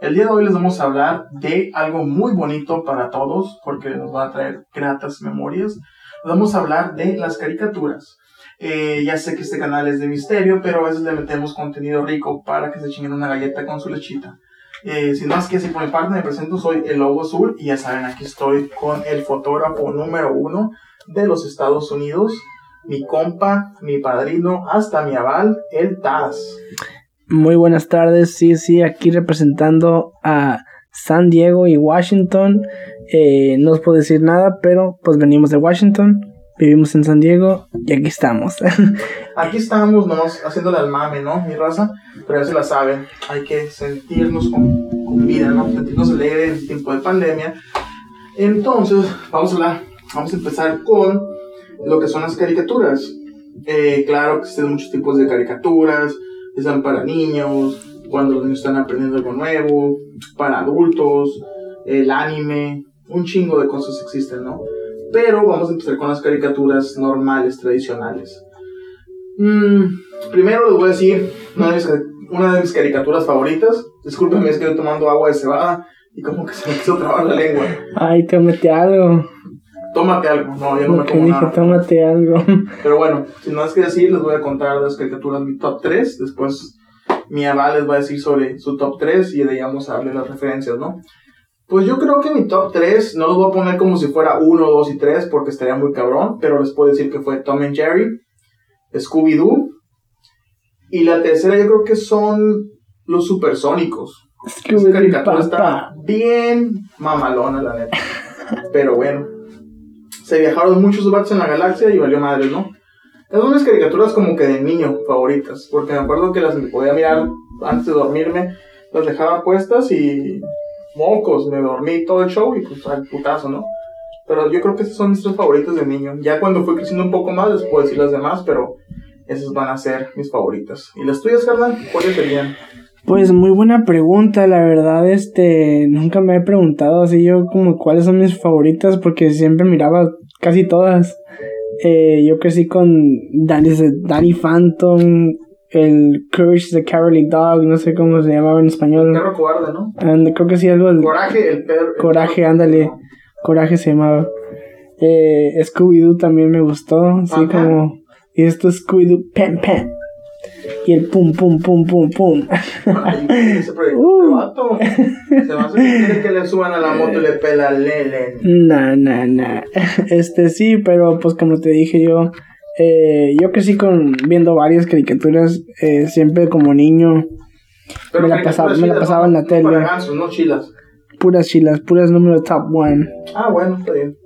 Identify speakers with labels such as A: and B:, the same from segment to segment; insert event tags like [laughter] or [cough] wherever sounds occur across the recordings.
A: El día de hoy les vamos a hablar de algo muy bonito para todos porque nos va a traer gratas memorias. Vamos a hablar de las caricaturas. Eh, ya sé que este canal es de misterio, pero a veces le metemos contenido rico para que se chinguen una galleta con su lechita. Eh, sin más que así por mi parte, me presento, soy el Lobo Azul y ya saben, aquí estoy con el fotógrafo número uno de los Estados Unidos, mi compa, mi padrino, hasta mi aval, el Taz.
B: Muy buenas tardes, sí, sí, aquí representando a San Diego y Washington. Eh, no os puedo decir nada, pero pues venimos de Washington, vivimos en San Diego y aquí estamos. [laughs]
A: Aquí estamos nomás haciéndole al mame, ¿no? Mi raza, pero ya se la saben, hay que sentirnos con, con vida, ¿no? Sentirnos alegres en tiempo de pandemia. Entonces, vamos a hablar, vamos a empezar con lo que son las caricaturas. Eh, claro que existen muchos tipos de caricaturas, están para niños, cuando los niños están aprendiendo algo nuevo, para adultos, el anime, un chingo de cosas existen, ¿no? Pero vamos a empezar con las caricaturas normales, tradicionales. Mm, primero les voy a decir una de, mis, una de mis caricaturas favoritas. Discúlpenme, es que estoy tomando agua de cebada y como que se me quiso trabar la lengua.
B: Ay, tómate algo.
A: Tómate algo, no, yo no me tomo
B: dije,
A: nada.
B: tómate algo. [laughs]
A: Pero bueno, sin más que decir, les voy a contar las caricaturas mi top 3. Después mi aval les va a decir sobre su top 3 y de ahí vamos a darle las referencias, ¿no? Pues yo creo que mi top 3 no los voy a poner como si fuera 1, 2 y 3 porque estaría muy cabrón, pero les puedo decir que fue Tom and Jerry, Scooby-Doo y la tercera yo creo que son los supersónicos. Esa caricatura está bien mamalona, la neta. Pero bueno, se viajaron muchos vatos en la galaxia y valió madre, ¿no? Son mis caricaturas como que de niño favoritas, porque me acuerdo que las podía mirar antes de dormirme, las dejaba puestas y mocos, me dormí todo el show y pues al putazo, ¿no? Pero yo creo que esas son mis tres favoritas de niño. Ya cuando fui creciendo un poco más, les puedo decir las demás, pero esas van a ser mis favoritas. ¿Y las tuyas, carnal? ¿Cuáles serían?
B: Pues muy buena pregunta, la verdad, este, nunca me he preguntado así yo como cuáles son mis favoritas porque siempre miraba casi todas. Eh, yo crecí con Danny, Danny Phantom, el Courage the Cowardly Dog, no sé cómo se llamaba en español.
A: Perro cobarde, ¿no?
B: And- creo que sí, algo del
A: Coraje, el perro. el
B: Coraje,
A: perro-
B: ándale. Coraje se llamaba. Eh, Scooby-Doo también me gustó, así
A: Ajá.
B: como... Y esto es Scooby-Doo, pam, pam. Y el pum, pum, pum, pum, pum. [laughs]
A: Ese proyecto,
B: Uh.
A: Se va a hacer que le suban a la moto y le pela lele.
B: Nah, nah, nah. Este sí, pero pues como te dije yo, eh, yo crecí con viendo varias caricaturas, eh, siempre como niño, Me la pasaba- me la pasaba en la tele.
A: No para gansos, no chilas.
B: puras chilas, puras número top one.
A: Ah, bueno, está bien.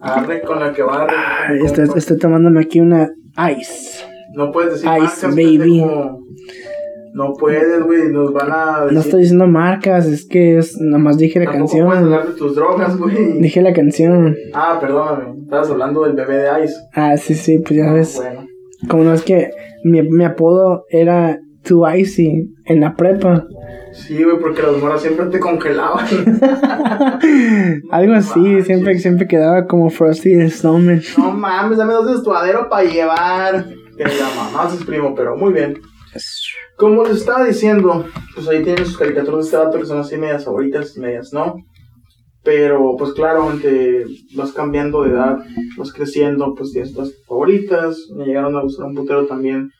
A: Arre con la que va. compa.
B: estoy, estoy tomándome aquí una ice.
A: No puedes decir
B: Ice,
A: marcas,
B: baby.
A: pendejo. No puedes, güey. Nos van a decir.
B: No estoy diciendo marcas, es que es, nomás dije la
A: Tampoco
B: canción.
A: puedes hablar de tus drogas, güey.
B: Dije la canción.
A: Ah, perdóname. Estabas hablando del bebé de Ice.
B: Ah, sí, sí, pues ya ves.
A: Bueno.
B: Como no es que mi, mi apodo era Too Icy en la prepa.
A: Sí, güey, porque las moras siempre te congelaban. [laughs]
B: Algo así, siempre, siempre quedaba como Frosty the Snowman.
A: No mames, dame dos de estuadero para llevar. Que la mamá es primo, pero muy bien. Como les estaba diciendo, pues ahí tienen sus caricaturas de este vato que son así medias favoritas, medias no. Pero pues claro, te vas cambiando de edad, vas creciendo, pues tienes tus favoritas. Me llegaron a gustar un putero también.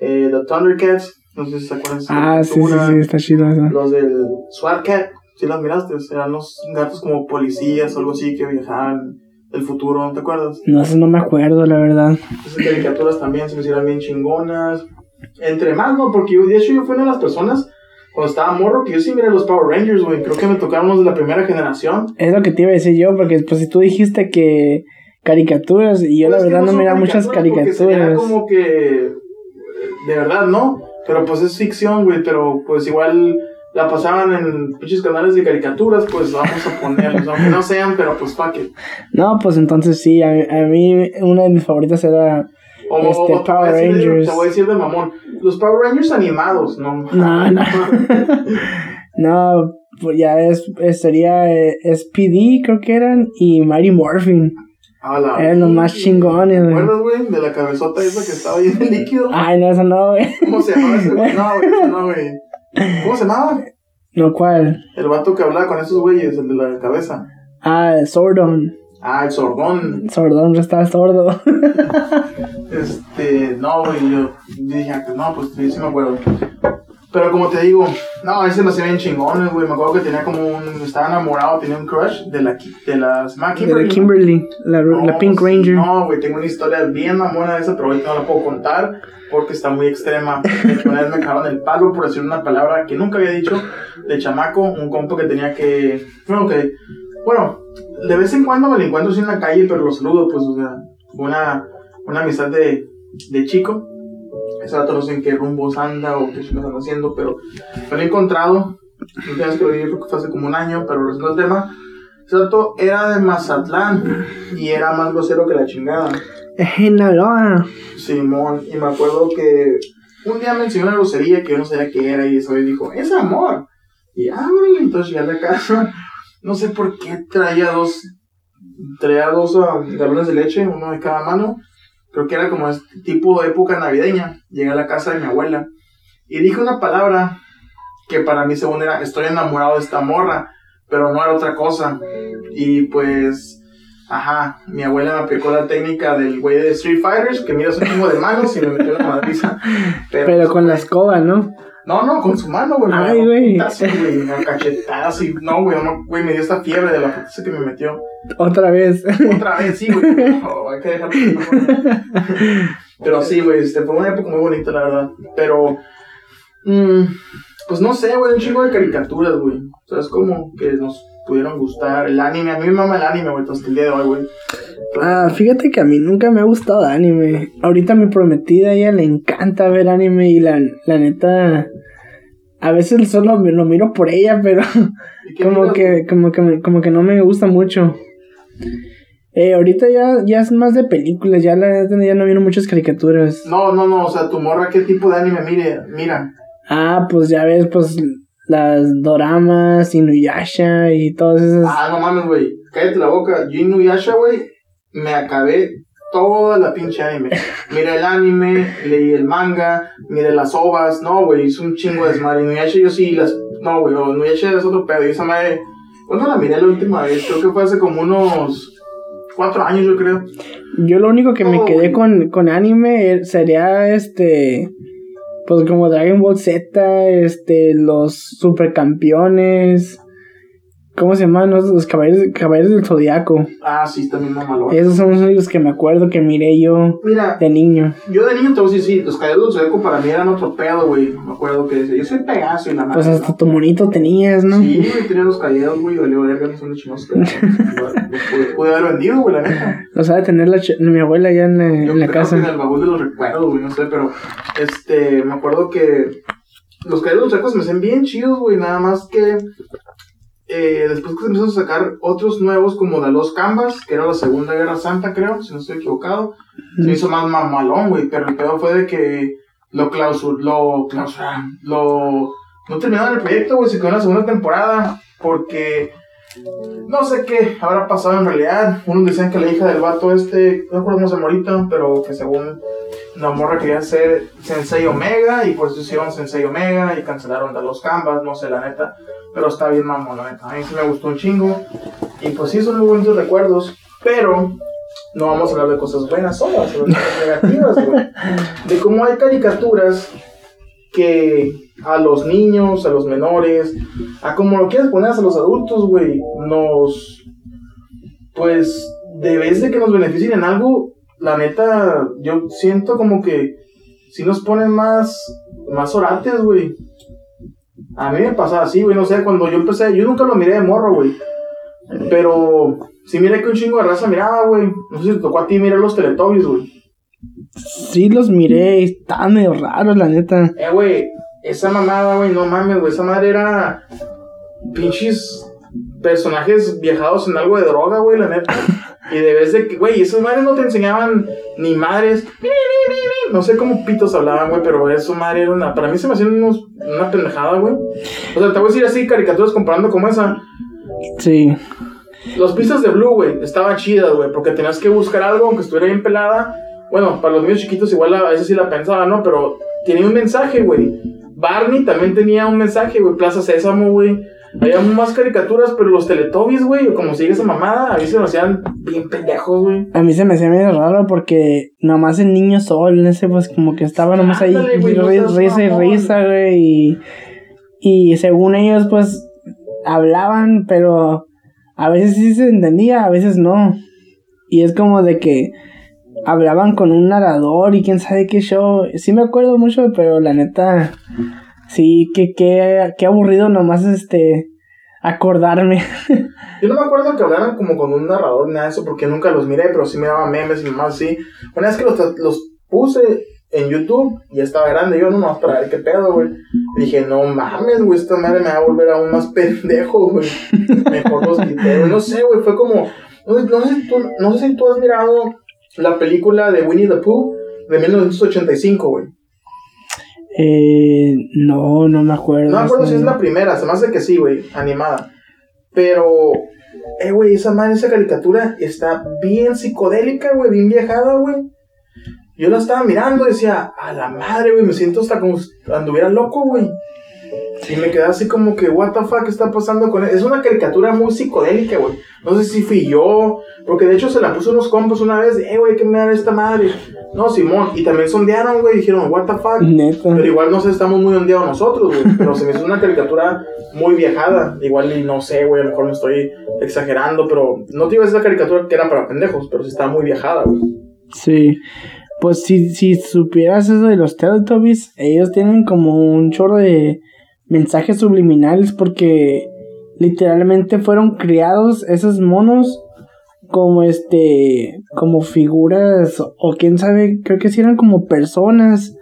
A: Eh, The Thundercats, no sé si se acuerdan
B: Ah, sí, sí, sí, está chido eso.
A: Los del SWAT Cat, si las miraste, eran los gatos como policías o algo así que viajaban del futuro, ¿no te acuerdas?
B: No sé, no me acuerdo, la verdad.
A: Esas caricaturas también se me hicieron bien chingonas. Entre más, ¿no? Porque yo, de hecho, yo fui una de las personas cuando estaba morro que yo sí miré los Power Rangers, güey. Creo que me tocaron los de la primera generación.
B: Es lo que te iba a decir yo, porque pues si tú dijiste que caricaturas, y yo
A: Pues
B: la
A: es que
B: verdad no
A: son
B: miraba muchas caricaturas.
A: como que. De verdad, ¿no? Pero pues es ficción, güey. Pero pues igual la pasaban en pinches canales de caricaturas, pues vamos a ponerlos. [laughs] aunque no sean, pero pues pa' que.
B: No, pues entonces sí, a, a mí una de mis favoritas era...
A: O,
B: Este,
A: o te,
B: Power
A: decir, de-
B: Rangers.
A: te voy a decir de mamón. Los Power Rangers animados, no.
B: No, no. [laughs] no, pues ya es, sería eh, SPD, creo que eran, y Mighty Morphin. Eran los más
A: ¿Te
B: chingones, güey.
A: acuerdas, güey? De la cabezota esa que estaba ahí en el líquido.
B: Ay, no, eso no, güey.
A: ¿Cómo se llamaba ese güey? [laughs] No, güey, ese no, güey. ¿Cómo se llamaba?
B: No, ¿cuál?
A: El vato que hablaba con esos güeyes, el de la cabeza.
B: Ah, Sordon.
A: Ah, el sordón.
B: Sordón, ya estaba sordo. [laughs]
A: Este, no, güey, yo dije, ah, no, pues sí, sí me acuerdo. Pero como te digo, no, ese lo hacía bien chingones, güey. Me acuerdo que tenía como un. Estaba enamorado, tenía un crush de la. De la. se llama
B: De la Kimberly, la,
A: No,
B: la Pink Ranger.
A: No, güey, tengo una historia bien mamona de esa, pero ahorita no la puedo contar porque está muy extrema. Una vez me cagaron el palo por decir una palabra que nunca había dicho de chamaco, un compa que tenía que. Bueno, que. Bueno, de vez en cuando me lo encuentro así en la calle, pero lo saludo, pues, o sea, una, una amistad de, de chico. Ese rato no sé en qué rumbos anda o qué chingados anda haciendo, pero me lo he encontrado. Última vez que lo creo que fue hace como un año, pero resulta el tema. Ese rato era de Mazatlán y era más grosero que la chingada.
B: Sinaloa.
A: Simón, y me acuerdo que un día me enseñó una grosería que yo no sabía qué era y eso y dijo, es amor. Y ábrele, entonces llegué a la casa, no sé por qué traía dos, traía dos ah, galones de leche, uno de cada mano. Creo que era como este tipo de época navideña. Llegué a la casa de mi abuela y dije una palabra que para mí según era, estoy enamorado de esta morra, pero no era otra cosa. Y pues, ajá, mi abuela me aplicó la técnica del güey de Street Fighters, que mira un chingo de manos y me metió una madriza. [laughs]
B: Pero con la escoba, ¿no?
A: No, no, con su mano, güey.
B: Ay, güey.
A: putazo, güey, a cachetadas y no, güey, no, güey, me dio esta fiebre de la putiza que me metió.
B: Otra vez.
A: Otra vez, sí, güey. No, hay que dejarlo. Pero sí, güey, este, fue una época muy bonita, la verdad. Pero, mm, pues no sé, güey, un chingo de caricaturas, güey. O sea, es como que nos pudieron gustar. El anime, a mí me mama el anime, güey, hasta el día de hoy, güey.
B: Ah, fíjate que a mí nunca me ha gustado anime. Ahorita mi prometida, a ella le encanta ver anime y la, la neta. A veces solo me lo miro por ella, pero
A: ¿Y qué [laughs]
B: como que, como que, como que no me gusta mucho. Eh, ahorita ya, ya es más de películas, ya la neta ya no miro muchas caricaturas.
A: No, no, no, o sea, tu morra, ¿qué tipo de anime mire? Mira.
B: Ah, pues ya ves, pues las doramas, Inuyasha y todas esas.
A: Ah, no mames, güey. Cállate la boca. Yo Inuyasha, güey, me acabé toda la pinche anime. [laughs] Miré el anime, leí el manga, miré las ovas. No, güey, es un chingo de desmadre. Inuyasha yo sí las... No, güey, Inuyasha es otro pedo. Y esa madre... ¿Cuándo la miré la última vez? Creo que fue hace como unos... Cuatro años, yo creo.
B: Yo lo único que me quedé con, con anime eh, sería este. Pues como Dragon Ball Z, este, los supercampeones. ¿Cómo se llaman? Los, los caballeros, caballeros del zodiaco.
A: Ah, sí, también mamalón.
B: Esos son los únicos que me acuerdo que miré yo
A: Mira,
B: de niño.
A: yo de niño te voy a decir, sí, los caballeros del Zodiaco para mí eran otro pedo, güey. Me acuerdo que yo soy Pegaso y la madre.
B: Pues hasta
A: ¿no?
B: tu monito tenías, ¿no?
A: Sí, güey, tenía los caballeros, güey, valió verga, no son los chinos [laughs] pude, haber vendido, güey, la neta.
B: Los ha de tener la mi abuela allá en la,
A: Yo
B: en la
A: creo
B: casa.
A: que en el baúl de los recuerdos, güey, no sé, pero, este, me acuerdo que los caballeros secos me hacen bien chidos, güey, nada más que, eh, después que se empezaron a sacar otros nuevos, como de los Canvas, que era la Segunda Guerra Santa, creo, si no estoy equivocado, se hizo más mamalón, güey, pero el pedo fue de que lo clausur, lo clausuraron, lo, no terminaron el proyecto, güey, se quedó en la segunda temporada, porque no sé qué habrá pasado en realidad. Unos decían que la hija del vato este, no recuerdo cómo se llama ahorita, pero que según la morra quería ser Sensei Omega y por eso hicieron Sensei Omega y cancelaron a los Canvas, no sé la neta, pero está bien mamón, la neta. A mí sí me gustó un chingo y pues sí son muy bonitos recuerdos, pero no vamos a hablar de cosas buenas solo, de cosas negativas, güey. [laughs] De cómo hay caricaturas que a los niños, a los menores, a como lo quieras poner a los adultos, güey, nos, pues, de vez de que nos beneficien en algo, la neta, yo siento como que si nos ponen más, más orates, güey. A mí me pasaba así, güey, no sé, cuando yo empecé, yo nunca lo miré de morro, güey. Pero sí miré que un chingo de raza miraba, güey. No sé si te tocó a ti mirar los Teletubbies, güey.
B: Sí los miré, estaban medio raros, la neta.
A: Eh, güey, esa mamada, güey, no mames, güey, esa madre era pinches personajes viajados en algo de droga, güey, la neta. [laughs] Y de vez de que, güey, esas madres no te enseñaban ni madres. No sé cómo pitos hablaban, güey, pero eso madre era una. Para mí se me hacían unos, una pendejada, güey. O sea, te voy a decir así, caricaturas comparando como esa.
B: Sí.
A: Los pistas de Blue, güey, estaban chidas, güey, porque tenías que buscar algo aunque estuviera bien pelada. Bueno, para los niños chiquitos igual a veces sí la pensaba, ¿no? Pero tenía un mensaje, güey. Barney también tenía un mensaje, güey. Plaza Sésamo, güey. Había más caricaturas, pero los Teletubbies, güey, como sigue esa mamada, a mí se me hacían bien pendejos, güey.
B: A mí se me hacía medio raro porque nomás el niño sol, ese pues como que estaba nomás ahí
A: Ándale, güey, no seas
B: risa y
A: mamón.
B: risa, güey. Y, y según ellos pues hablaban, pero a veces sí se entendía, a veces no. Y es como de que hablaban con un narrador y quién sabe qué show. Sí me acuerdo mucho, pero la neta, sí, que qué qué aburrido nomás este acordarme. [laughs]
A: Yo no me acuerdo que hablaran como con un narrador ni nada de eso, porque nunca los miré, pero sí miraba memes y más así. Una vez que los, los puse en YouTube, ya estaba grande, yo nomás para ver qué pedo, güey. Dije, no mames, güey, esta madre me va a volver aún más [laughs] pendejo, güey. Mejor los quité, güey. No sé, güey, fue como. No, no sé tú, no sé si tú has mirado la película de Winnie the Pooh de 1985, güey.
B: Eh, no, no me acuerdo.
A: No me acuerdo si es la primera, se me hace que sí, güey, animada. Pero, eh, güey, esa madre, esa caricatura está bien psicodélica, güey, bien viajada, güey. Yo la estaba mirando y decía, a la madre, güey, me siento hasta como si anduviera loco, güey. Y me quedé así como que, what the fuck, ¿qué está pasando con él? Es una caricatura muy psicodélica, güey. No sé si fui yo, porque de hecho se la puso unos compas una vez, eh, güey, ¿qué me da esta madre? No, Simón, y también sondearon, güey, dijeron, what the fuck.
B: Neta.
A: Pero igual no sé, estamos muy ondeados nosotros, güey. Pero se me hizo una caricatura muy viajada. Igual y no sé, güey, a lo mejor me estoy exagerando, pero no te iba a decir la caricatura que era para pendejos, pero sí está muy viajada, güey.
B: Sí. Pues si, si supieras eso de los Teletubbies, ellos tienen como un chorro de mensajes subliminales porque literalmente fueron criados esos monos como este como figuras o quién sabe creo que sí eran como personas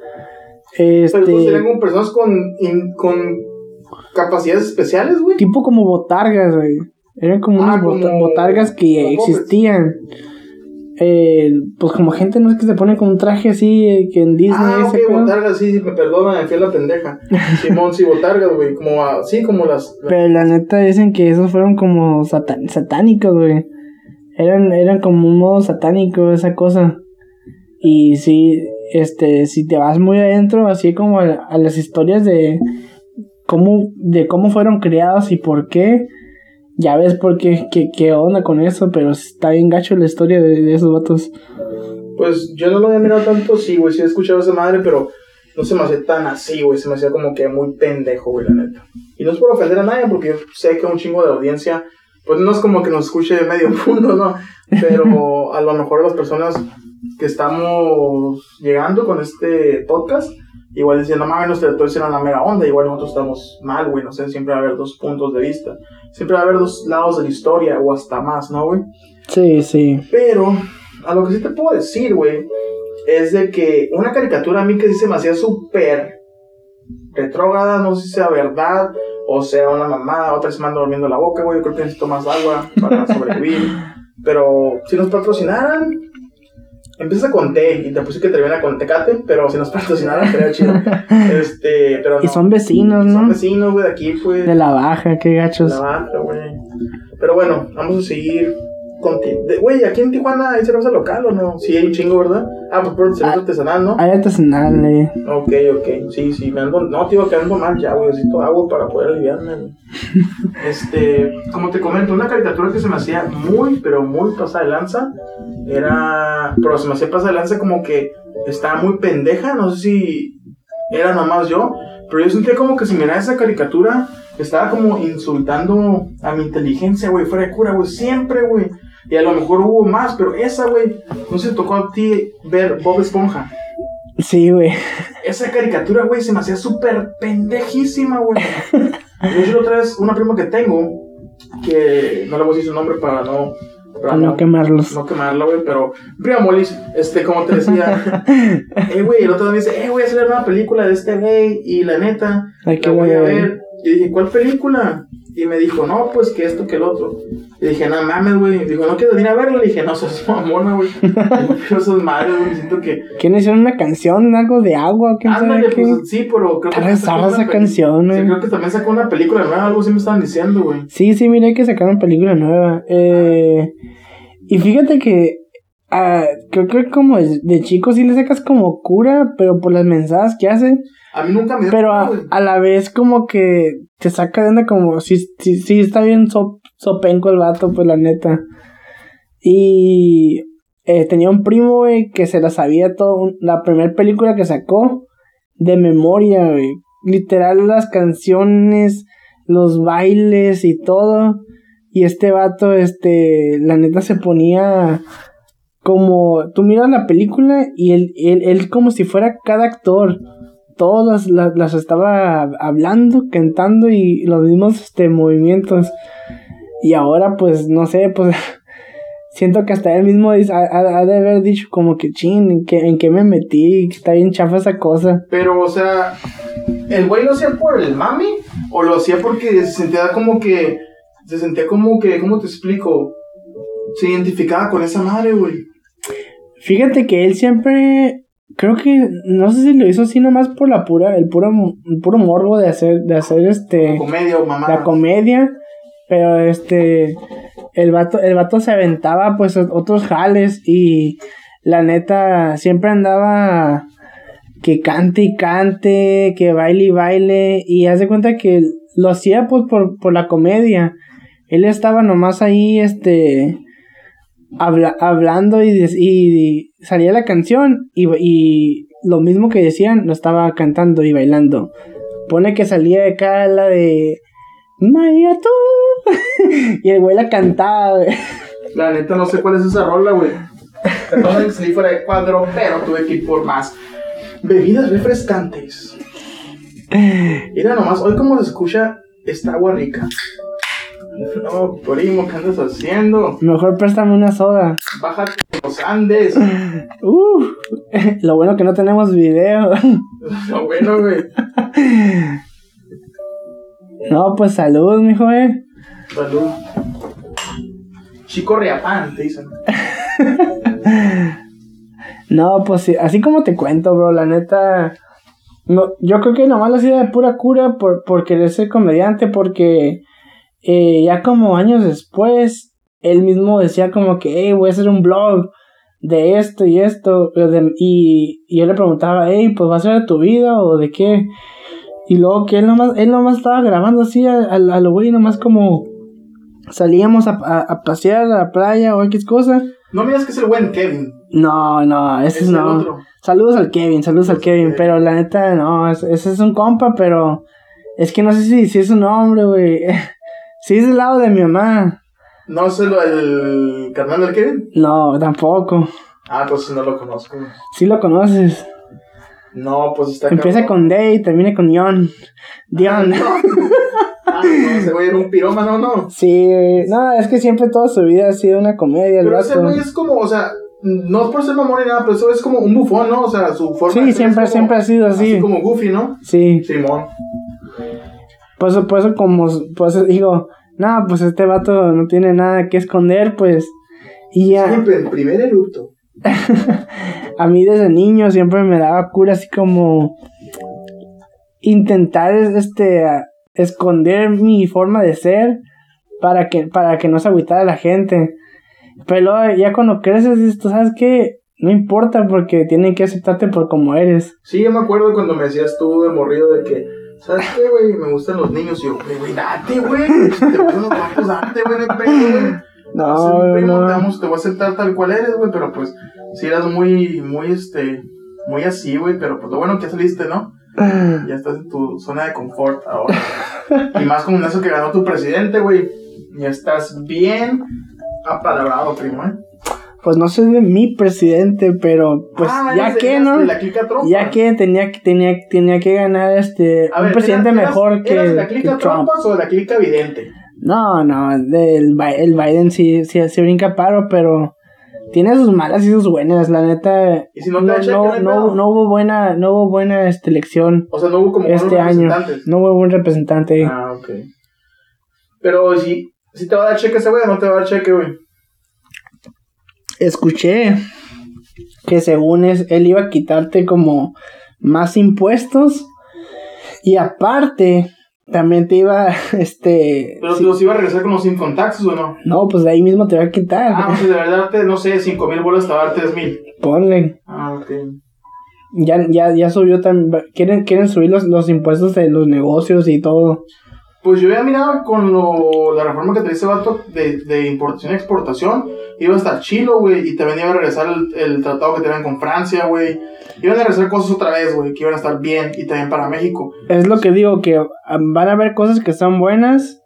A: Pero
B: este
A: estos serían como personas con, in- con capacidades especiales, güey.
B: tipo como botargas güey eran como
A: Ah,
B: unas
A: como-
B: botargas que
A: puppets.
B: Eh, pues como gente no es que se pone con un traje así eh, que en Disney
A: Ah,
B: ese
A: ok,
B: pedo.
A: botargas, sí, sí, me perdona, me fui a la pendeja. [laughs] Simón, sí, botargas, güey, como así, como las...
B: Pero la neta dicen que esos fueron como satan- satánicos, güey. Eran, eran como un modo satánico esa cosa. Y sí, este, si te vas muy adentro, así como a, a las historias de cómo, de cómo fueron creados y por qué, ya ves por qué, qué, onda con eso, pero está bien gacho la historia de, de esos vatos.
A: Pues yo no lo había mirado tanto, sí, güey, sí he escuchado a esa madre, pero no se me hacía tan así, güey, se me hacía como que muy pendejo, güey, la neta. Y no es por ofender a nadie, porque yo sé que un chingo de audiencia, pues no es como que nos escuche medio [laughs] mundo, ¿no? Pero a lo mejor las personas que estamos llegando con este podcast, igual dicen, no mames, los teletubbies eran la mera onda, igual nosotros estamos mal, güey, no sé, siempre va a haber dos puntos de vista, siempre va a haber dos lados de la historia, o hasta más, ¿no, güey?
B: Sí, sí.
A: Pero a lo que sí te puedo decir, güey, es de que una caricatura a mí que sí se me hacía súper retrógrada, no sé si sea verdad o sea una mamada, otra se me anda durmiendo la boca, güey, yo creo que necesito más agua para [laughs] sobrevivir. Pero si nos patrocinaran, empieza con T y te puse que termina con Tecate, pero si nos patrocinaran sería chido. [laughs] Este, pero
B: Y son vecinos,
A: Son
B: ¿no?
A: vecinos, güey, de aquí, pues.
B: De la baja, qué gachos.
A: La baja, güey. Pero bueno, vamos a seguir de- Güey, aquí en Tijuana hay cerveza local o no? Sí, hay un chingo, ¿verdad? Ah, pues por cerveza
B: Ah.
A: artesanal, ¿no?
B: Hay artesanal, eh.
A: Ok, ok. Sí, sí, me ando... No, tío, que ando mal ya, güey. Necesito agua para poder aliviarme. [laughs] Este... Como te comento, una caricatura que se me hacía muy, pero muy pasada de lanza. Era... Pero se me hacía pasada de lanza como que estaba muy pendeja. No sé si era nomás yo. Pero yo sentía como que si miraba esa caricatura, estaba como insultando a mi inteligencia, güey, fuera de cura, güey, siempre, güey. Y a lo mejor hubo más, pero esa, güey, no se tocó a ti ver Bob Esponja.
B: Sí, güey.
A: Esa caricatura, güey, se me hacía súper pendejísima, güey. La otra vez, una prima que tengo, que no le voy a decir su nombre para no... Para
B: no quemarlos.
A: no quemarla, güey, pero... Prima Molis, este, como te decía... [laughs] eh, güey, el otro día me dice, eh, voy a hacer una película de este güey, y la neta,
B: que
A: la voy a
B: ver.
A: Y dije, ¿cuál película? Y me dijo, no, pues que esto, que el otro. Y dije, no mames, güey. Dijo, ¿no quieres venir a verlo? Le dije, no, sos [laughs] mamona, güey. Yo esas madres, güey. Siento que.
B: ¿Quién hicieron una canción, algo de agua? ¿Quién sabe
A: Ándale,
B: qué?
A: pues sí, pero creo que. Sacó
B: esa canción,
A: Sí,
B: güey.
A: creo que también sacó una película nueva, algo así me estaban diciendo, güey.
B: Sí, sí, miré que sacaron película nueva. Eh, y fíjate que ah, creo que como de, de chico sí le sacas como cura, pero por las mensajes que hace.
A: A mí nunca me.
B: Pero a, a la vez como que te saca de onda como si sí, sí, está bien so- sopenco el vato, pues la neta. Y eh, tenía un primo, güey, que se la sabía todo. La primera película que sacó de memoria, güey. Literal las canciones, los bailes y todo. Y este vato, este, la neta se ponía como, tú miras la película y él, él, él como si fuera cada actor. Todas las, las estaba hablando, cantando y los mismos este, movimientos. Y ahora pues, no sé, pues [laughs] siento que hasta él mismo ha- ha de haber dicho como que chin, ¿en qué, en qué me metí? Que está bien chafa esa cosa.
A: Pero, o sea, ¿el güey lo hacía por el mami? ¿O lo hacía porque se sentía como que. Se sentía como que. ¿Cómo te explico? Se identificaba con esa madre, güey.
B: Fíjate que él siempre, creo que, no sé si lo hizo así nomás por la pura, el puro, el puro morbo de hacer, de hacer este,
A: Comedia o mamá.
B: la comedia, pero este, el vato, el vato se aventaba pues otros jales y la neta siempre andaba que cante y cante, que baile y baile y haz de cuenta que lo hacía pues por, por la comedia. Él estaba nomás ahí, este, habla- hablando y, y salía la canción y, y lo mismo que decían lo estaba cantando y bailando. Pone que salía de acá la de Maya tú [laughs] y el güey la cantaba.
A: La neta, no sé cuál es esa rola, güey. Perdón que salí fuera de cuadro, pero tuve que ir por más. Bebidas refrescantes. Mira nomás, hoy como se escucha esta agua rica. No, primo, ¿qué andas haciendo?
B: Mejor préstame una soda.
A: Bájate los Andes. [laughs]
B: Uh, lo bueno que no tenemos video.
A: Lo bueno, güey.
B: No, pues salud, mijo, eh.
A: Salud. Chico Riapán, te dicen. [laughs]
B: No, pues sí, así como te cuento, bro, la neta. No, yo creo que nomás lo hacía de pura cura por, por querer ser comediante, porque eh, ya como años después, él mismo decía como que, hey, voy a hacer un blog de esto y esto, de- y, y yo le preguntaba, hey, pues va a ser de tu vida o de qué. Y luego que él nomás, él nomás estaba grabando así a, a, a lo güey, nomás como salíamos a, a, a pasear a la playa o X cosa.
A: No me digas que es el buen Kevin.
B: No, no, ese
A: Es
B: no.
A: otro.
B: Saludos al Kevin, saludos al Kevin, pero la neta, no, es- ese es un compa, pero es que no sé si, si es un hombre, güey. [laughs] Si es del lado de mi mamá.
A: ¿No es el, el carnal del Kevin?
B: No, tampoco.
A: Ah, pues no lo conozco.
B: Sí lo conoces.
A: No, pues está
B: Empieza
A: cabrón.
B: con D y termina con John. Dion.
A: No. Ah, no, ese güey era un pirómano, no.
B: Sí, no, es que siempre toda su vida ha sido una comedia,
A: Pero ese güey es como, o sea, no es por ser mamón ni nada, pero eso es como un bufón, ¿no? O sea, su forma de
B: Sí, siempre,
A: como-
B: siempre ha sido así.
A: Así como Goofy, ¿no?
B: Sí,
A: Simón.
B: Por eso, por eso como, por eso digo, no, pues este vato no tiene nada que esconder, pues. Y ya.
A: Disculpen, primer eructo. [laughs]
B: a mí desde niño siempre me daba cura así como intentar este esconder mi forma de ser para que para que no se agüitara la gente. Pero ya cuando creces dices, tú sabes que no importa porque tienen que aceptarte por como eres.
A: Sí, yo me acuerdo cuando me decías tú de morrido de que, ¿sabes qué, güey? Me gustan los niños. Y yo, "Güey, date, güey. Te gustan los guapos, date, güey, de pedo, güey.
B: No,
A: primo,
B: no.
A: Te, vamos- te voy a aceptar tal cual eres, güey, pero pues, si eras muy, muy, este, muy así, güey, pero pues lo bueno que saliste, ¿no? [laughs] Ya estás en tu zona de confort ahora. y más con eso que ganó tu presidente, güey. Ya estás bien apalabrado, primo, ¿eh?
B: Pues no soy de mi presidente, pero pues
A: Ah,
B: ya que, ¿no?
A: de la clica trompa.
B: Ya que tenía que tenía tenía que ganar este
A: A
B: un
A: ver,
B: presidente
A: ¿eras-
B: mejor
A: eras-
B: que,
A: ¿Eras de la clica
B: Trump.
A: o de la clica vidente?
B: No, no, del, el Biden sí, sí, sí brinca paro, pero tiene sus malas y sus buenas, la neta.
A: Y si no te
B: no, no,
A: no
B: no, no hubo buena, no hubo buena este, elección
A: O sea, no hubo como
B: este año. No hubo buen representante.
A: Ah, ok. Pero si, si te va a dar cheque ese güey o no te va a dar cheque, güey.
B: Escuché que según es, él iba a quitarte como más impuestos y aparte también te iba, [laughs] este,
A: Pero
B: sí-
A: los iba a regresar con los income taxes o no.
B: no, pues de ahí mismo te va a quitar.
A: Ah, sea, de verdad darte, no sé, 5 mil bolas te va a dar 3 mil.
B: Ponle.
A: Ah, ok.
B: Ya, ya, ya subió también. Quieren, quieren subir los, los impuestos de los negocios y todo.
A: Pues yo había mirado con lo, la reforma que trae ese vato de, de importación y exportación. Iba a estar chilo, güey. Y también iba a regresar el, el tratado que tenían con Francia, güey. Iban a regresar cosas otra vez, güey. Que iban a estar bien. Y también para México.
B: Es lo que digo, que ah, van a haber cosas que están buenas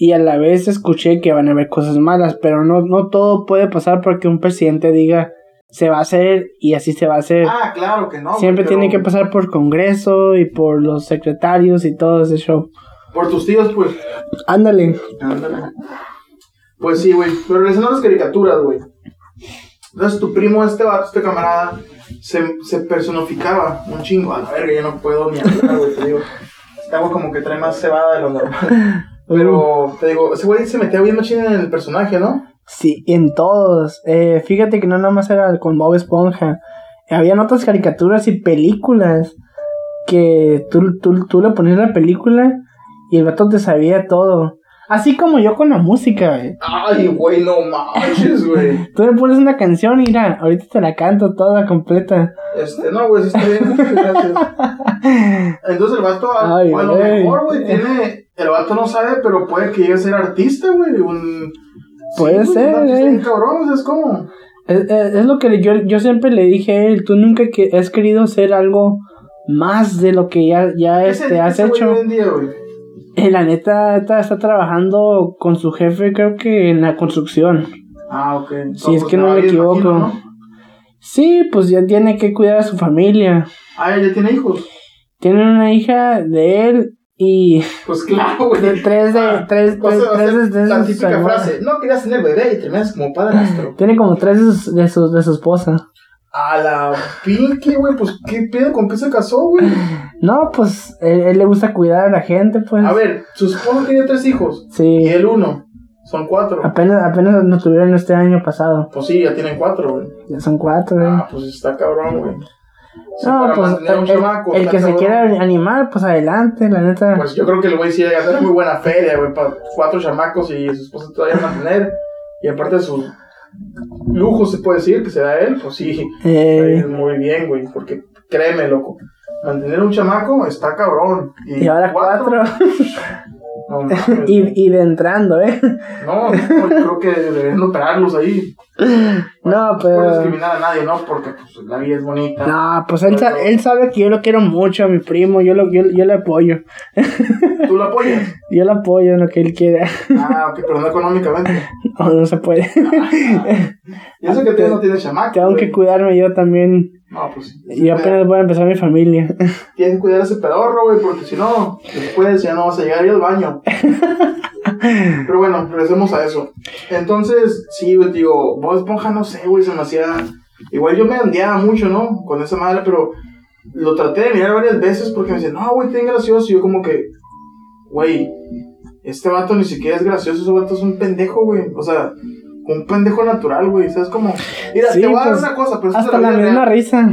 B: y a la vez escuché que van a haber cosas malas, pero no, no todo puede pasar porque un presidente diga se va a hacer y así se va a hacer.
A: Ah, claro que no.
B: Siempre
A: pero
B: tiene que pasar por Congreso y por los secretarios y todo ese show.
A: Por tus tíos, pues.
B: Ándale.
A: Ándale. Pues sí, güey. Pero regresando a las caricaturas, güey. Entonces tu primo, este vato, este camarada, se, se personificaba un chingo. A la verga, ya no puedo ni hablar, güey. Te digo, estaba como que trae más cebada de lo normal. [laughs] Pero, te digo, ese güey se metía bien machín en el personaje, ¿no?
B: Sí, en todos. Eh, fíjate que no nada más era con Bob Esponja. Habían otras caricaturas y películas que tú, tú, tú le ponías la película y el vato te sabía todo. Así como yo con la música, güey.
A: Ay, güey, no manches, güey. [laughs]
B: Tú le pones una canción y mira, ahorita te la canto toda completa.
A: Este, no, güey, sí está bien. Gracias. [laughs] Entonces el vato, a,
B: Ay,
A: a lo
B: güey.
A: mejor, güey, tiene. El vato no sabe, pero puede que llegue a ser artista, güey. Un.
B: Puede
A: güey,
B: ser,
A: artista
B: eh.
A: cabrón, es como.
B: Es, es- es lo que yo, yo siempre le dije a él, tú nunca que has querido hacer algo más de lo que ya, ya
A: ¿Qué se
B: este, has
A: güey
B: hecho.
A: hoy en día, güey?
B: Eh, la neta está, está trabajando con su jefe, creo que en la construcción.
A: Ah, ok.
B: Si es que no me equivoco.
A: imagino, ¿no?
B: Sí, pues ya tiene que cuidar a su familia.
A: Ah, ya tiene hijos.
B: Tiene una hija de él y
A: Pues claro, güey.
B: de tres de
A: Ah,
B: tres, tres, tres de
A: la
B: sus
A: típica frase. No querías tener bebé y terminas como padrastro.
B: Tiene como tres de su, de de su esposa.
A: A la pinky, güey. Pues, ¿qué pedo? ¿Con qué se casó, güey?
B: No, pues él, él le gusta cuidar a la gente, pues.
A: A ver, su esposo tenía tres hijos. Y
B: Sí.
A: él uno. Son cuatro.
B: Apenas, apenas nos tuvieron este año pasado.
A: Pues sí, ya tienen cuatro, güey.
B: Ya son cuatro, eh.
A: Ah, pues está cabrón, güey. Sí,
B: no, pues el,
A: chamaco,
B: el que se quiera animar, pues adelante, la neta.
A: Pues yo creo que el güey sí debe hacer muy buena feria, güey, para cuatro chamacos y su esposa todavía mantener. Y aparte su lujo, se puede decir, que se da él, pues sí,
B: Eh,
A: muy bien, güey, porque créeme, loco, mantener un chamaco está cabrón.
B: y ahora cuatro. [laughs]
A: No, [laughs]
B: y, y de entrando, eh.
A: no, no, creo que deberían operarlos ahí. [laughs]
B: No,
A: No
B: pero.
A: discriminar a nadie, ¿no? Porque pues, la vida es bonita.
B: No, pues él, sa- él sabe que yo lo quiero mucho a mi primo, yo lo yo, yo le apoyo.
A: ¿Tú lo apoyas?
B: Yo le apoyo en lo que él quiera.
A: Ah, ok, pero no económicamente. [laughs]
B: No, no se puede. [laughs]
A: Yo sé que tú no tienes chamaco.
B: Tengo
A: güey.
B: que cuidarme yo también.
A: No, pues.
B: Y yo apenas voy a empezar mi familia. [laughs]
A: Tienes que cuidar a ese pedorro, güey, porque si no, después ya no vas a llegar ahí al baño. Pero bueno, regresemos a eso. Entonces, sí, güey, digo, Bob Esponja, no sé, güey, se me hacía... Igual yo me andeaba mucho, ¿no? Con esa madre, pero lo traté de mirar varias veces porque me decían, no, güey, ten gracioso. Y yo como que, güey, este vato ni siquiera es gracioso, ese vato es un pendejo, güey. O sea, un pendejo natural, güey. ¿Sabes cómo? Mira,
B: Sí,
A: te voy a dar
B: pues,
A: una cosa, pero
B: Hasta la
A: vida
B: misma
A: real
B: risa.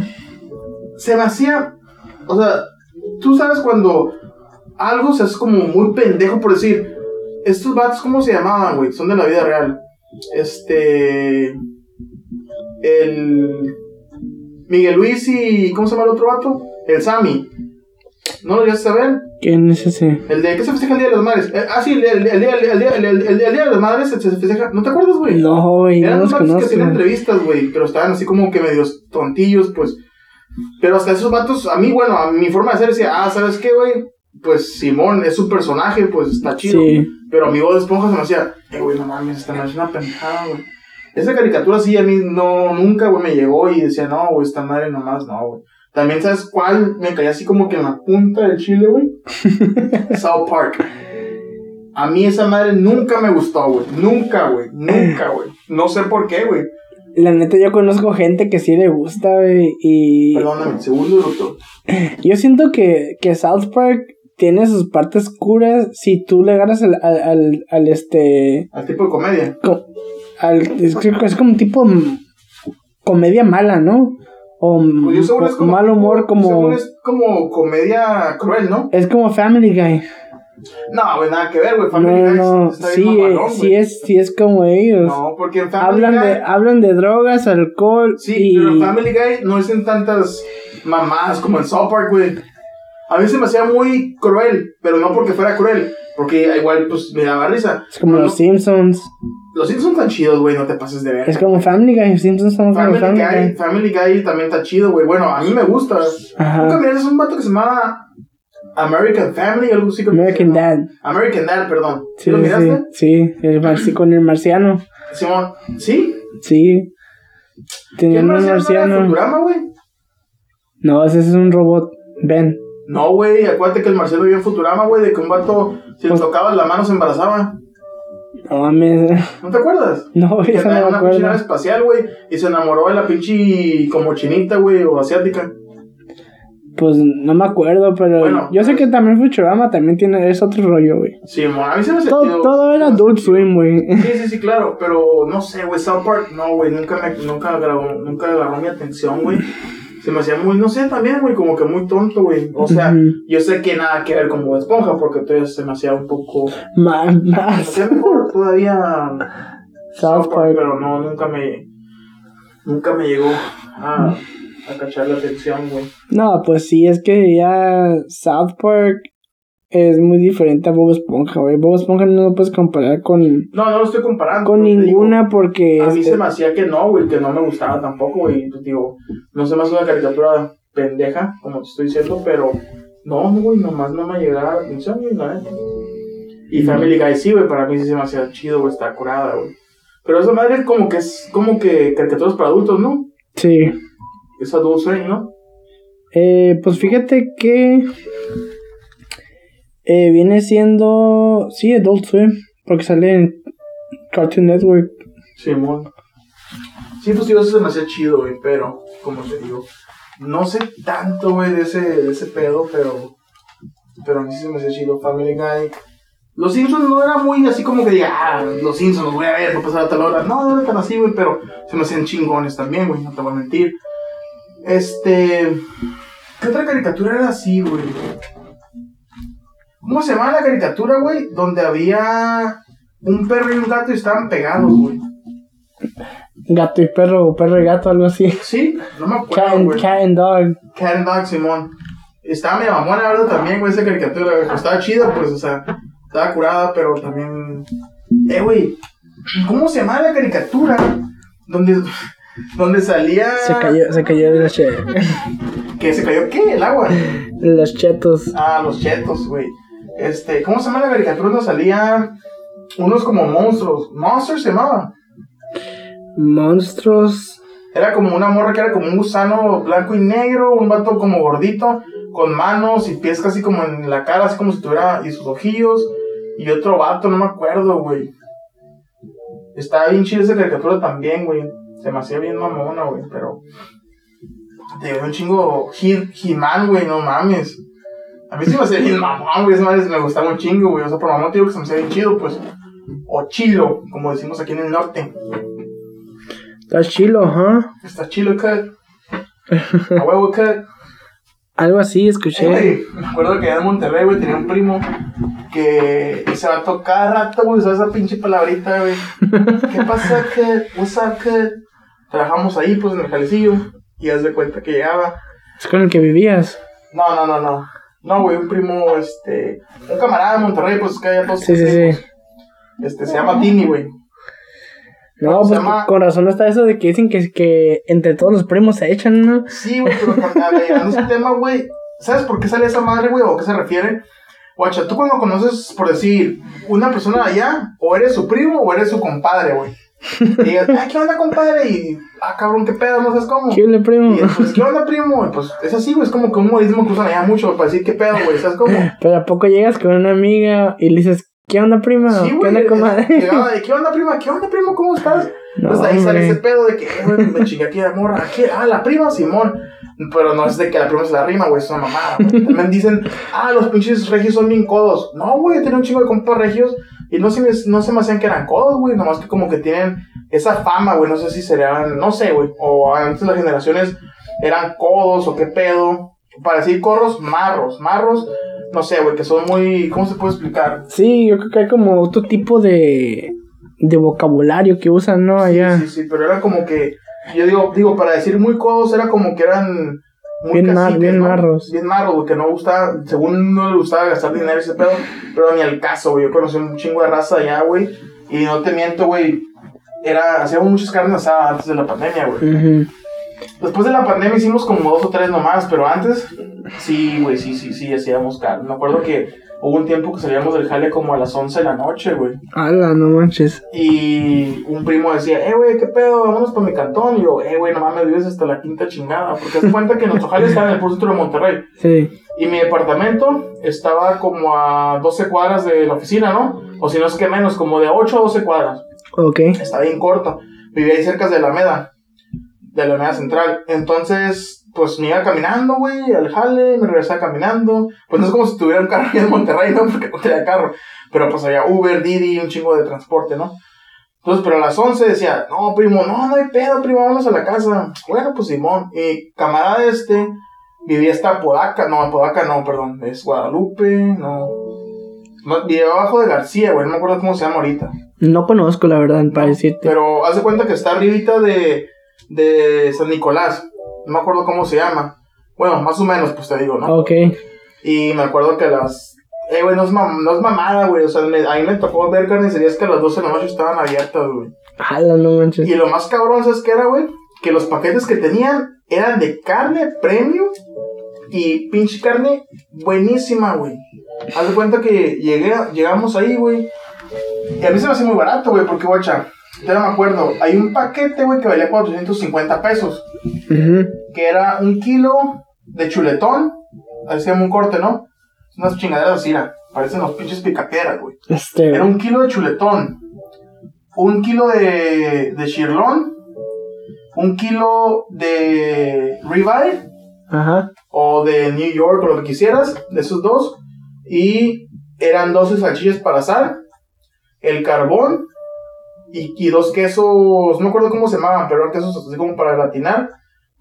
A: se me hacía, o sea, tú sabes cuando algo se hace como muy pendejo por decir, estos vatos, ¿cómo se llamaban, güey? Son de la vida real. Este, el Miguel Luis y, ¿cómo se llama el otro vato? El Sammy. ¿No lo llegaste a ver?
B: ¿Quién es ese?
A: El de, ¿qué se festeja el Día de las Madres? Eh, ah, sí, el, el, el, día- el, día- el, el- el Día de las Madres se, se festeja, ¿no te acuerdas, güey?
B: No, güey, no
A: Eran
B: los
A: unos vatos que hacían entrevistas, güey, pero estaban así como que medios tontillos, pues. Pero hasta esos vatos, a mí, bueno, a mi forma de ser decía, ah, ¿sabes qué, güey? Pues Simón es un personaje, pues está chido.
B: Sí.
A: Pero a mi voz de esponja se me hacía, eh, güey, no mames, esta madre es una pendejada, güey. Esa caricatura sí a mí no, nunca, güey, me llegó y decía, no, güey, esta madre nomás, no, güey. También, ¿sabes cuál? Me caía así como que en la punta del chile, güey. [laughs] South Park. A mí esa madre nunca me gustó, güey. Nunca, güey. Nunca, güey. No sé por qué, güey.
B: La neta, yo conozco gente que sí le gusta, güey, y...
A: Perdóname, segundo, doctor.
B: Yo siento que, que South Park tiene sus partes curas si tú le agarras al, al, al, al este...
A: Al tipo de comedia.
B: co- al, es como un tipo mm, comedia mala, ¿no? O
A: Pues
B: o
A: como.
B: mal humor como...
A: Según es como comedia cruel, ¿no?
B: Es como Family Guy.
A: No, güey, nada que ver, güey.
B: No,
A: Family Guy
B: no,
A: está
B: sí,
A: bien mamalón,
B: sí es, sí es como ellos.
A: No, porque en Family
B: hablan
A: Guy.
B: de, hablan de drogas, alcohol
A: Sí,
B: y...
A: pero en Family Guy no dicen tantas mamadas como en South Park, güey. A mí se me hacía muy cruel, pero no porque fuera cruel, porque igual, pues, me daba risa.
B: Es como
A: No,
B: los Simpsons.
A: Los Simpsons están chidos, güey, no te pases de ver.
B: Es como Family Guy. Los Simpsons son
A: Family,
B: Family
A: Guy,
B: Guy.
A: Family Guy también está chido, güey. Bueno, a mí me gusta.
B: Ajá.
A: Nunca miraste un vato que se llamaba American Family, algo así. que
B: American
A: llama.
B: Dad.
A: American Dad, perdón. ¿Sí,
B: Sí,
A: lo
B: sí,
A: miraste?
B: sí. El marci- con el marciano.
A: Simón, ¿sí?
B: Sí. Tenía
A: ¿Quién
B: un
A: marciano
B: marciano.
A: Futurama, güey?
B: No, ese es un robot. Ben.
A: No, güey, acuérdate que el Marcelo vivía en Futurama, güey, de que un vato, si le
B: Pues-
A: tocaba la mano, se embarazaba.
B: No mames.
A: ¿No te acuerdas?
B: No, eso
A: en
B: no me
A: una pinche nave
B: acuerdo.
A: espacial, güey, y se enamoró de la pinche como chinita, güey, o asiática.
B: Pues no me acuerdo, pero
A: Bueno,
B: yo sé
A: pues-
B: que también Futurama también tiene es otro rollo, güey.
A: Sí, mo, a mí se me hace
B: Todo, todo era Adult Swim, güey.
A: Sí, sí, sí, claro, pero no sé, güey, South Park, no, güey, nunca me, nunca agarró, nunca agarró mi atención, güey. Se me hacía muy, no sé, también, güey, como que muy tonto, güey. O sea,
B: Ujú.
A: yo sé que nada que ver con Bob Esponja, porque entonces se me hacía un poco,
B: Más,
A: se me
B: más.
A: hacía mejor todavía
B: South Park.
A: pero no, nunca me, nunca me llegó a, a cachar la atención, güey.
B: No, pues sí, es que ya South Park es muy diferente a Bob Esponja, güey. Bob Esponja no lo puedes comparar con,
A: No, no lo estoy comparando.
B: con
A: digo,
B: ninguna porque...
A: A mí
B: este,
A: se me hacía que no, güey, que no me gustaba tampoco, güey. Pues digo, no se me hace una caricatura pendeja, como te estoy diciendo, pero no, güey, nomás no me llegaba la atención, güey. Y Family Guy sí, güey, para mí sí se me hacía chido, güey, está curada, güey. Pero esa madre es como que es como que caricaturas para adultos, ¿no?
B: Sí.
A: Es Adult Swim, ¿no?
B: Eh, pues fíjate que... eh, viene siendo... Sí, Adult Swim. Porque sale en Cartoon Network.
A: Simón. Sí, pues digo, eso se me hacía chido, güey, pero, como te digo, no sé tanto, güey, de ese, de ese pedo, pero, pero a mí sí se me hacía chido Family Guy. Los Simpsons no era muy así como que diga, ah, los Simpsons los voy a ver, no pasar a tal hora. No, no era tan así, güey, pero se me hacían chingones también, güey, no te voy a mentir. Este. ¿Qué otra caricatura era así, güey? ¿Cómo se llama la caricatura, güey? Donde había un perro y un gato y estaban pegados, güey.
B: Gato y perro, o perro y gato, algo así.
A: Sí, no me
B: Cat
A: acuerdo, güey.
B: cat and Dog.
A: Cat and Dog, Simón. Estaba mi mamona, verdad, también, güey, esa caricatura, güey. Estaba chida, pues, o sea, estaba curada, pero también. Eh, güey, ¿cómo se llama la caricatura? Donde, donde salía.
B: Se cayó, se cayó de los, che-
A: ¿Que se cayó qué? ¿El agua?
B: los chetos.
A: Ah, los chetos, güey. Este, ¿cómo se llama la caricatura donde salían unos como monstruos? Monsters se llamaba.
B: Monstruos.
A: Era como una morra que era como un gusano blanco y negro, un vato como gordito, con manos y pies casi como en la cara, así como si tuviera, y sus ojillos, y otro vato, no me acuerdo, güey. Estaba bien chida esa caricatura también, güey. Se me hacía bien mamona, güey, pero. Te dio un chingo. He- He-Man, güey, no mames. A mí sí me hacía bien mamón, güey. Madre me gustaba un chingo, güey. O sea, por mamón te digo que se me hacía bien chido, pues. O chilo, como decimos aquí en el norte.
B: Está chilo, ¿ah?
A: Está chilo, cut. A huevo, cut.
B: Algo así
A: Eh,
B: escuché.
A: güey, me acuerdo que allá en Monterrey, güey, tenía un primo que se va a tocar rato, güey, usaba esa pinche palabrita, güey. [laughs] ¿Qué pasa, cut? What's up, cut? Trabajamos ahí, pues, en el jalecillo. Y haz de cuenta que llegaba.
B: Es con el que vivías.
A: No, no, no, no. No, güey, un primo, este. Un camarada de Monterrey, pues, que haya todos.
B: Sí, sí, sí.
A: Este, se llama Timmy, güey.
B: No, pues
A: llama-
B: con razón está eso de que dicen que, que entre todos los primos se echan, ¿no?
A: Sí, güey, pero ese tema, güey, ¿sabes por qué sale esa madre, güey? ¿O a qué se refiere? Guacha, tú cuando conoces, por decir, una persona de allá, o eres su primo o eres su compadre, güey. Y digas, ay, ¿qué onda, compadre? Y, ah, cabrón, ¿qué pedo? ¿No sabes cómo?
B: ¿Qué le primo?
A: Y pues, ¿qué onda, primo? Y pues, es así, güey, es como que un modismo que usan allá mucho para decir, ¿qué pedo, güey? ¿Sabes cómo? [laughs]
B: Pero a poco llegas con una amiga y le dices, ¿Qué onda, prima?
A: Sí,
B: ¿Qué onda, comadre?
A: llegaba de, ¿Qué onda, prima? ¿Qué onda, primo? ¿Cómo estás? [laughs]
B: No,
A: Entonces ahí sale ese pedo de que, eh, güey, me chingué aquí de morra. ¿Qué? Ah, la prima Simón. Pero no es de que la prima se la rima, güey, es una mamada. [laughs] También dicen, ah, los pinches regios son bien codos. No, güey, tenía un chingo de compas regios y no se me, no se me hacían que eran codos, güey. Nomás que como que tienen esa fama, güey. No sé si serían, no sé, güey. O antes las generaciones eran codos o qué pedo. Para decir corros, marros. Marros, no sé, güey, que son muy, ¿cómo se puede explicar?
B: Sí, yo creo que hay como otro tipo de, de vocabulario que usan, ¿no? Allá.
A: Sí, sí, pero era como que, yo digo, digo, para decir muy codos, era como que eran muy
B: Bien mar- bien
A: ¿no?
B: marros.
A: Bien marros, güey, que no gustaba, según no le gustaba gastar dinero ese pedo, pero ni al caso, güey, yo conocí un chingo de raza allá, güey, y no te miento, güey, era, hacíamos muchas carnes asadas antes de la pandemia, güey.
B: Ujú.
A: Después de la pandemia hicimos como dos o tres nomás, pero antes, sí, güey, sí, sí, sí, hacíamos carne. Me acuerdo que hubo un tiempo que salíamos del jale como a las 11 de la noche, güey.
B: Ala, no manches.
A: Y un primo decía, eh, güey, ¿qué pedo? Vámonos para mi cantón. Y yo, eh, güey, no mames, vives hasta la quinta chingada. Porque se cuenta que nuestro jale estaba en el puro centro de Monterrey.
B: Sí.
A: Y mi departamento estaba como a 12 cuadras de la oficina, ¿no? O si no es que menos, como de 8 a 12 cuadras.
B: Ok.
A: Está bien corto. Vivía ahí cerca de la Alameda. De la Alameda Central. Entonces, pues me iba caminando, güey, al jale, me regresaba caminando. Pues no es como si tuviera un carro aquí en Monterrey, ¿no? [laughs] Porque no tenía carro. Pero pues había Uber, Didi, un chingo de transporte, ¿no? Entonces, pero a las 11 decía, no, primo, no, no hay pedo, primo, vamos a la casa. Bueno, pues Simón. Y camarada este vivía hasta Podaca, no, Podaca no, perdón, es Guadalupe, no. vivía abajo de García, güey, no me acuerdo cómo se llama ahorita.
B: No conozco, la verdad, para decirte.
A: Pero haz de cuenta que está arribita de, de San Nicolás. No me acuerdo cómo se llama. Bueno, más o menos, pues te digo, ¿no?
B: Ok.
A: Y me acuerdo que las... Eh, güey, no es, mam- no es mamada, güey. O sea, me, a mí me tocó ver carnicerías que a las 12 de la noche estaban abiertas, güey.
B: Ala, no manches.
A: Y lo más cabrón, ¿sabes qué era, güey? Que los paquetes que tenían eran de carne premium y pinche carne buenísima, güey. Haz de cuenta que llegué, llegamos ahí, güey. Y a mí se me hace muy barato, güey, porque, guacha, ya no me acuerdo. Hay un paquete, güey, que valía 450 pesos. Que era un kilo de chuletón. Así un corte, ¿no? Unas chingaderas así, Parecen los pinches picaperas, güey.
B: Este.
A: Era un kilo de chuletón, un kilo de, de chirlón, un kilo de ribeye
B: Ajá.
A: o de New York o lo que quisieras, de esos dos. Y eran 12 salchichas para asar, el carbón y, dos quesos, no me acuerdo cómo se llamaban, pero eran quesos así como para gratinar,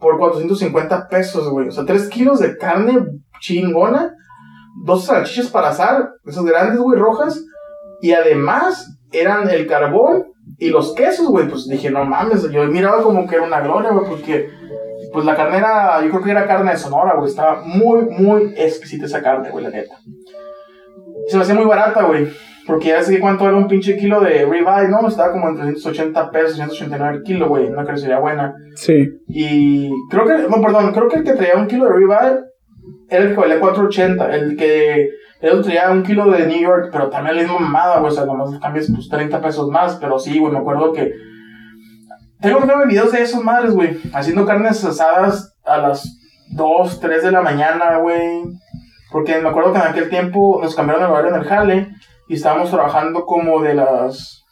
A: por 450 pesos, güey. O sea, 3 kilos de carne chingona, dos salchichas para asar, esas grandes, güey, rojas. Y además eran el carbón y los quesos, güey. Pues dije, no mames, yo miraba como que era una gloria, güey, porque pues la carne era, yo creo que era carne de Sonora, güey. Estaba muy, muy exquisita esa carne, güey, la neta. Se me hacía muy barata, güey. Porque ya sé cuánto era un pinche kilo de ribeye, ¿no? Estaba como en 380 pesos, 189 el kilo, güey. Una carnicería buena.
B: Sí.
A: Y creo que, no, perdón, creo que el que traía un kilo de ribeye era el que valía 4.80. El que otro traía un kilo de New York, pero también la misma mamada, güey. O sea, nomás cambias pues 30 pesos más. Pero sí, güey, me acuerdo que. Tengo que ver videos de esos madres, güey. Haciendo carnes asadas a las 2, 3 de la mañana, güey. Porque me acuerdo que en aquel tiempo nos cambiaron el horario en el jale. Y estábamos trabajando como de las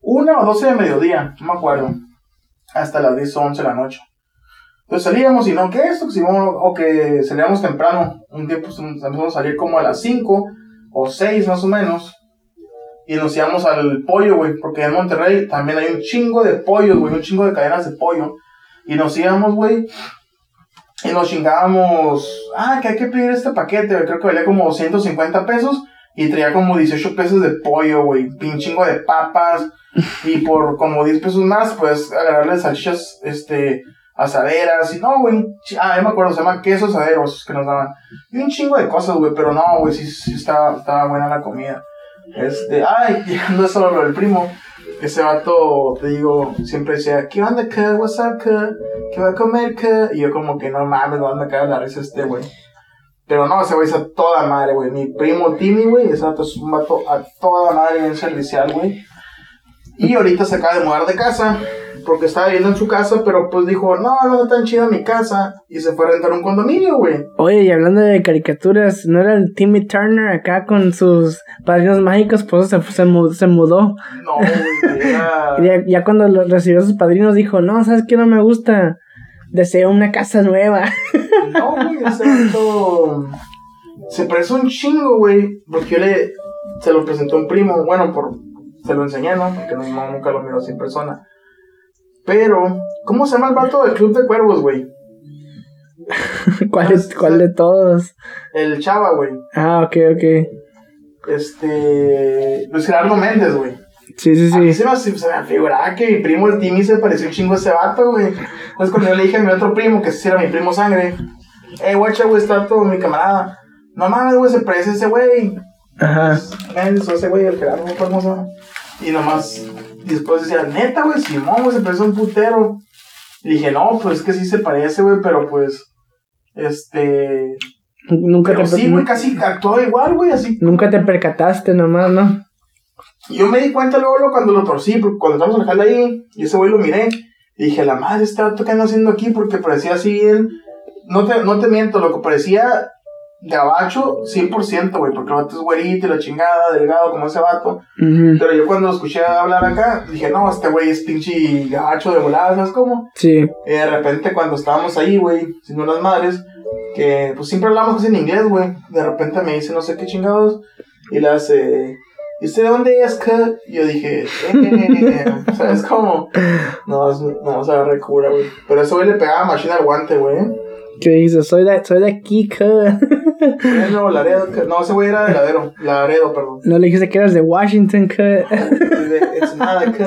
A: 1 o 12 de mediodía, no me acuerdo. Hasta las 10 o 11 de la noche. Entonces salíamos y no, que esto, o que salíamos temprano. Un tiempo empezamos a salir como a las 5 o 6 más o menos. Y nos íbamos al pollo, güey. Porque en Monterrey también hay un chingo de pollos, güey. Un chingo de cadenas de pollo. Y nos íbamos, güey. Y nos chingábamos. Ah, que hay que pedir este paquete. Creo que valía como 150 pesos. Y traía como 18 pesos de pollo, güey. Un chingo de papas. Y por como 10 pesos más, pues agarrarle salchichas, este, asaderas. Y no, güey. Ah, ya me acuerdo, se llama quesos asaderos que nos daban. Y un chingo de cosas, güey. Pero no, güey, sí, sí estaba, estaba buena la comida. Este, ay, [laughs] llegando a eso lo del primo. Ese vato, te digo, siempre decía, ¿qué onda, qué? What's up, qué? ¿Qué va a comer, qué? Y yo como que, no mames, no me caga la risa este, güey. Pero no, ese güey es a toda madre, güey. Mi primo Timmy, güey, ese vato es un vato a toda madre, bien servicial, güey. Y ahorita se acaba de mudar de casa. porque estaba viviendo en su casa, pero pues dijo, no, no está tan chida mi casa, y se fue a rentar un condominio, güey.
B: Oye, y hablando de caricaturas, ¿no era el Timmy Turner acá con sus padrinos mágicos? Pues se, se, mu- se mudó.
A: No, güey, era... [laughs]
B: Ya, ya cuando lo- recibió a sus padrinos dijo, no, ¿sabes qué? No me gusta. Deseo una casa nueva. [laughs]
A: No, güey, ese vato se parece un chingo, güey, porque yo le, se lo presentó un primo, bueno, por, se lo enseñé, ¿no? Porque no, no, nunca lo miró así en persona. Pero, ¿cómo se llama el vato del Club de Cuervos, güey? [laughs]
B: ¿Cuál, de, ¿Cuál de todos?
A: El Chava, güey.
B: Ah, ok, ok.
A: Este, Luis Gerardo Méndez, güey.
B: Sí, sí,
A: A mí
B: sí.
A: se me, se me figuraba que mi primo el Timmy se pareció un chingo a ese vato, güey. Entonces cuando yo le dije a mi otro primo, que ese era mi primo sangre, eh, guacha, güey, está todo mi camarada. No mames, güey, se parece ese güey.
B: Ajá.
A: Méndez o ese güey, el Gerardo, llama. Y nomás, y después decía, neta, güey, Simón, güey, se parece a un putero. Y dije, no, pues es que sí se parece, güey, pero pues, este...
B: Nunca
A: Pero
B: te,
A: sí, güey, casi actuó igual, güey, así
B: nunca te percataste nomás, ¿no?
A: Y yo me di cuenta luego, luego cuando lo torcí, porque cuando el jale ahí, y ese güey lo miré, y dije, la madre, este vato que anda haciendo aquí, porque parecía así bien, no te, no te miento, lo que parecía gabacho 100%, güey, porque el vato es güerito y la chingada, delgado como ese vato, pero yo cuando lo escuché hablar acá, dije, no, este güey es pinche gabacho de volada, ¿sabes cómo?
B: Sí.
A: Y de repente cuando estábamos ahí, güey, siendo unas madres, que pues siempre hablamos casi en inglés, güey. De repente me dice no sé qué chingados. Y le hace, ¿y usted de dónde es? que?" Yo dije, eh, [laughs] ¿sabes cómo? No, no, o sea, re cura, güey. Pero ese güey le pegaba machina al guante, güey.
B: ¿Qué dices? Soy de, soy de aquí,
A: de Nuevo Laredo, no, ese güey era de Ladero, Laredo, perdón.
B: No le dijiste que eras de Washington, ¿qué?
A: De Ensenada, que-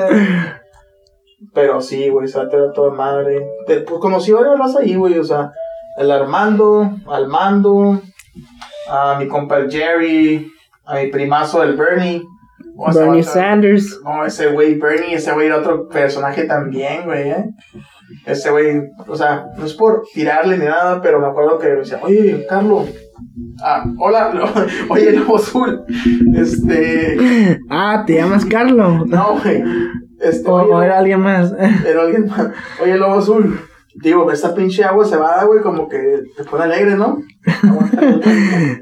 A: Pero sí, güey, se era toda madre. Te- pues conocí varias razas ahí, güey, o sea, el Armando, Almando, a mi compa el Jerry, a mi primazo el Bernie. O
B: Bernie Sanders.
A: No, ese güey, Bernie, ese güey era otro personaje también, güey, ¿eh? Ese güey, o sea, no es por tirarle ni nada, pero me acuerdo que decía, oye, Carlos, ah, hola, [laughs] oye, Lobo Azul, este,
B: Ah, ¿te llamas Carlos?
A: no, güey, este,
B: O,
A: oye,
B: o era alguien más.
A: pero alguien más, oye, Lobo Azul, digo, esta pinche agua se va, güey, como que te pone alegre, ¿no? [laughs]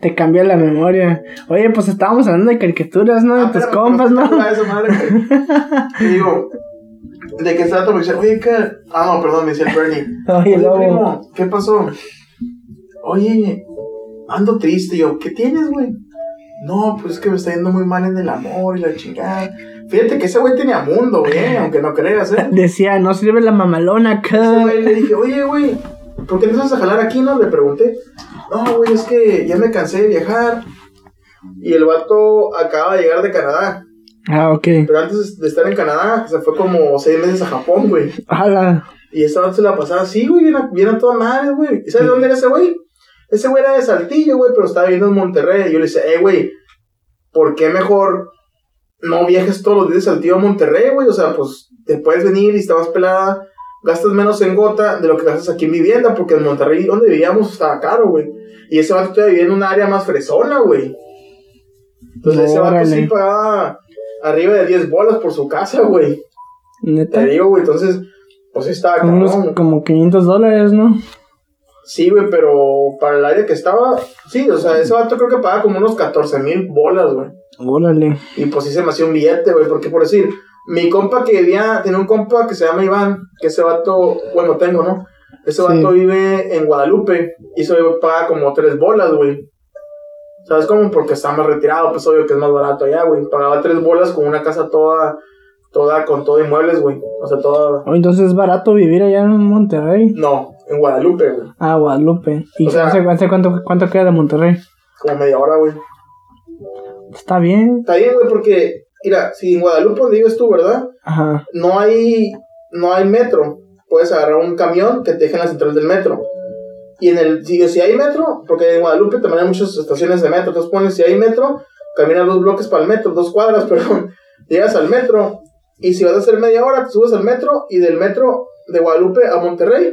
B: Te cambia la memoria. Oye, pues estábamos hablando de caricaturas, ¿no? De
A: Ah,
B: tus compas,
A: pero
B: ¿no?
A: esa madre, [laughs] digo, de qué se trata, me dice, oye, ¿qué? Ah, no, perdón, me decía el Bernie. [laughs]
B: Oye,
A: Oye, primo, ¿qué pasó? Oye, ando triste. Yo, ¿qué tienes, güey? No, pues es que me está yendo muy mal en el amor y la chingada. Fíjate que ese güey tenía mundo, güey, aunque no creas, ¿eh? [laughs]
B: Decía, no sirve la mamalona, ¿qué?
A: güey le dije, oye, güey, ¿por qué no vas a jalar aquí, no? Le pregunté. No, güey, es que ya me cansé de viajar. Y el vato acaba de llegar de Canadá.
B: Ah, ok.
A: Pero antes de estar en Canadá, se fue como seis meses a Japón, güey.
B: Hala.
A: Y esa se la pasaba así, güey, bien a, bien a toda madre, güey. ¿Y sabes de dónde era ese güey? Ese güey era de Saltillo, güey, pero estaba viviendo en Monterrey. Y yo le decía, eh, güey, ¿por qué mejor no viajes todos los días de Saltillo a Monterrey, güey? O sea, pues te puedes venir y estás más pelada, gastas menos en gota de lo que gastas aquí en vivienda, porque en Monterrey, donde vivíamos, estaba caro, güey. Y ese vato todavía vivía en un área más fresona, güey. Entonces ese vato
B: Órale.
A: sí pagaba arriba de 10 bolas por su casa, güey.
B: Neta.
A: Te digo, güey, entonces, pues estaba
B: Como unos como 500 dólares, ¿no?
A: Sí, güey, pero para el área que estaba, sí, o sea, ese vato creo que pagaba como unos 14 mil bolas, güey.
B: Órale.
A: Y pues sí se me hacía un billete, güey, porque por decir, mi compa que vivía, tiene un compa que se llama Iván, que ese vato, bueno, tengo, ¿no? Ese
B: Sí.
A: vato vive en Guadalupe y güey paga como 3 bolas, güey. ¿Sabes cómo? Porque está más retirado, pues obvio que es más barato allá, güey. Pagaba 3 bolas con una casa toda, toda, con todo inmuebles, güey. O sea, toda...
B: Oh, entonces es barato vivir allá en Monterrey.
A: No, en Guadalupe, güey.
B: Ah, Guadalupe. ¿Y
A: O sea-
B: hace, hace cuánto, cuánto queda de Monterrey?
A: Como media hora, güey.
B: Está bien.
A: Está bien, güey, porque, mira, si en Guadalupe donde vives tú, ¿verdad?
B: Ajá.
A: No hay, no hay metro. Puedes agarrar un camión que te deje en la central del metro. Y en el, si, si hay metro, porque en Guadalupe también hay muchas estaciones de metro, entonces pones, si hay metro, caminas dos bloques para el metro, dos cuadras, [laughs] perdón, llegas al metro, y si vas a hacer media hora, te subes al metro, y del metro de Guadalupe a Monterrey,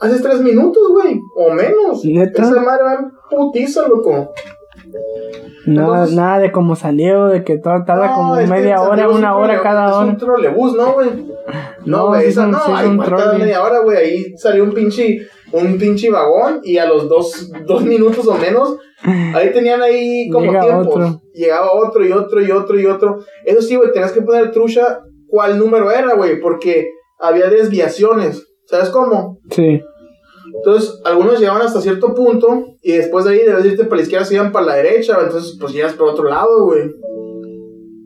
A: haces tres minutos, güey, o menos.
B: ¿Neta?
A: Esa madre va en putiza, loco.
B: Nada,
A: Entonces-
B: nada de cómo salió, de que todo tarda
A: No,
B: como
A: es que
B: media hora,
A: es un
B: una hora
A: trole-
B: cada
A: Es
B: hora.
A: un trolebús, ¿no, güey?
B: No,
A: No, güey,
B: sí
A: esa
B: es un-
A: no,
B: sí es
A: ay,
B: un
A: ¿cuál cada
B: trole.
A: media hora, güey, ahí salió un pinche, un pinche vagón y a los dos, [laughs] dos minutos o menos, ahí tenían ahí como
B: Llega
A: tiempos.
B: otro.
A: Llegaba otro y otro y otro y otro. Eso sí, güey, tenías que poner trucha cuál número era, güey, porque había desviaciones. ¿Sabes cómo?
B: Sí.
A: Entonces, algunos llegaban hasta cierto punto y después de ahí, debes irte para la izquierda, se iban para la derecha. Entonces, pues llegas para otro lado, güey.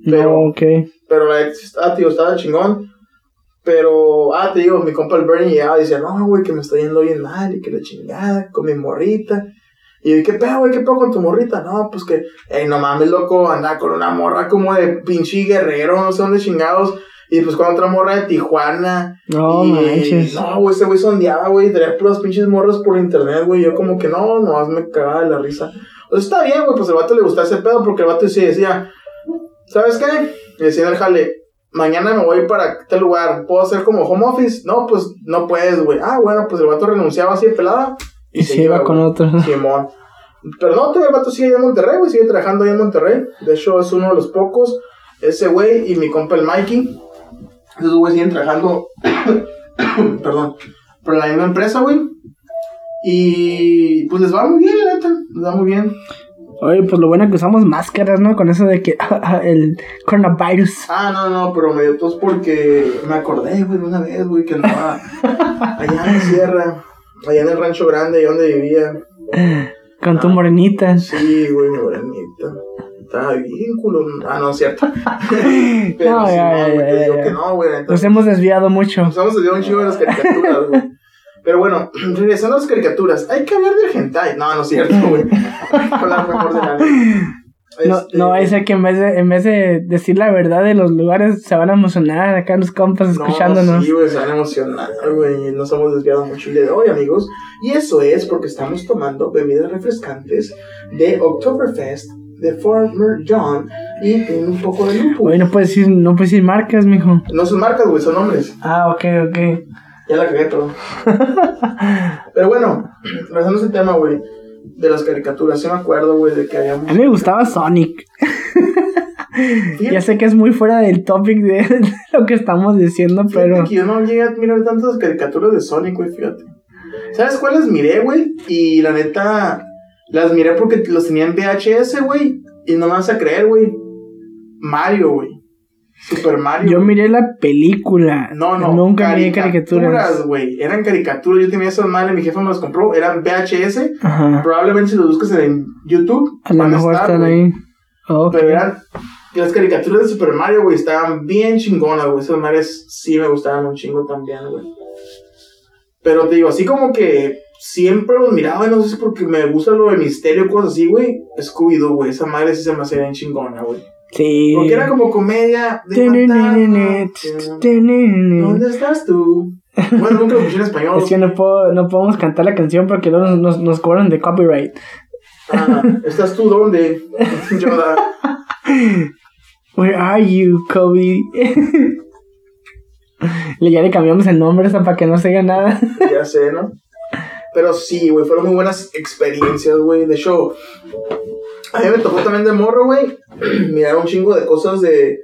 A: Pero-
B: No, ok.
A: Pero la estaba, tío, estaba chingón. Pero, ah, te digo, mi compa el Bernie llegaba y decía, no, güey, que me está yendo bien mal y que la chingada con mi morrita. Y yo, ¿qué pedo, güey? ¿Qué pedo con tu morrita? No, pues que, ey, no mames, loco, anda con una morra como de pinche guerrero, no sé dónde chingados. Y pues con otra morra de Tijuana.
B: No
A: y,
B: manches.
A: No, güey, ese güey sondeaba, güey, traía puras pinches morras por internet, güey. Yo como que no, nomás me cagaba de la risa. Pues está bien, güey, pues el vato le gustaba ese pedo porque el vato sí decía, ¿sabes qué? Le decía en el jale, mañana me voy para tal lugar, ¿puedo hacer como home office? No, pues no puedes, güey. Ah, bueno, pues el vato renunciaba así de pelada.
B: Y se iba con otro.
A: Simón. Pero no, todavía el vato sigue ahí en Monterrey, güey, sigue trabajando ahí en Monterrey. De hecho, es uno de los pocos. Ese güey y mi compa el Mikey. Esos güeyes siguen trabajando, [coughs] perdón, para la misma empresa, güey. Y pues les va muy bien, la neta, les va muy bien.
B: Oye, pues lo bueno es que usamos máscaras, ¿no? Con eso de que [laughs] el coronavirus.
A: Ah, no, no, pero me dio tos porque me acordé, güey, de una vez, güey, que andaba [laughs] allá en la sierra, allá en el rancho grande, allá donde vivía.
B: Con tu morenita.
A: Sí, güey, mi morenita. Estaba bien culo. Ah, no, es cierto. [laughs] Pero
B: No,
A: sí,
B: ya,
A: no, güey, que no, güey.
B: Nos hemos desviado mucho.
A: Nos hemos desviado un chingo de las caricaturas, güey. Pero bueno, [clears throat] regresando a las caricaturas, hay que hablar del hentai. No, no es cierto, güey. [laughs] Hay que hablar mejor de la
B: No,
A: Este,
B: no, es el que en vez, de, en vez de decir la verdad de los lugares, se van a emocionar acá los compas escuchándonos.
A: No, sí, güey, se van a emocionar, güey. Nos hemos desviado mucho el día de hoy, amigos. Y eso es porque estamos tomando bebidas refrescantes de Oktoberfest, de Farmer John y un poco de lúpulo.
B: Oye, no puedes decir, no puedes decir marcas, mijo.
A: No son marcas, güey, son nombres.
B: Ah, ok, ok.
A: Ya la cagué todo. [laughs] Pero bueno, regresando a ese tema, güey, de las caricaturas, sí me acuerdo, güey, de que habíamos...
B: A mí me gustaba Sonic. Ya sé que es muy fuera del topic de lo que estamos diciendo,
A: Fíjate
B: pero...
A: que yo no llegué a mirar tantas caricaturas de Sonic, güey, fíjate. ¿Sabes cuáles miré, güey? Y la neta, las miré porque los tenía en VHS, güey. Y no me vas a creer, güey. Mario, güey. Super Mario.
B: Yo miré la película.
A: No, no.
B: Nunca miré caricaturas.
A: güey. Eran caricaturas. Yo tenía esas madres, mi jefe me las compró. Eran VHS.
B: Ajá.
A: Probablemente si los buscas en YouTube.
B: A lo mejor
A: estar,
B: están ahí. Ok.
A: Pero eran. Las caricaturas de Super Mario, güey, estaban bien chingonas, güey. Esas madres sí me gustaban un chingo también, güey. Pero te digo, así como que siempre los miraba, no sé si porque me gusta lo de misterio, cosas así, güey. Scooby-Doo, güey. Esa madre sí se me hacía bien chingona, güey.
B: Sí.
A: Porque era como comedia de. ¿Dónde estás tú? Bueno, nunca lo escuché en español.
B: Es que no, puedo, no podemos cantar la canción porque luego nos, nos, nos cobran de copyright.
A: Ah, ¿Estás tú dónde? [laughs] Yoda.
B: Where are you, Kobe? Le ya le cambiamos el nombre hasta para que no se diga nada.
A: Ya sé, ¿no? Pero sí, güey, fueron muy buenas experiencias, güey. De hecho, a mí me tocó también de morro, güey. [clears throat] Mirar un chingo de cosas de.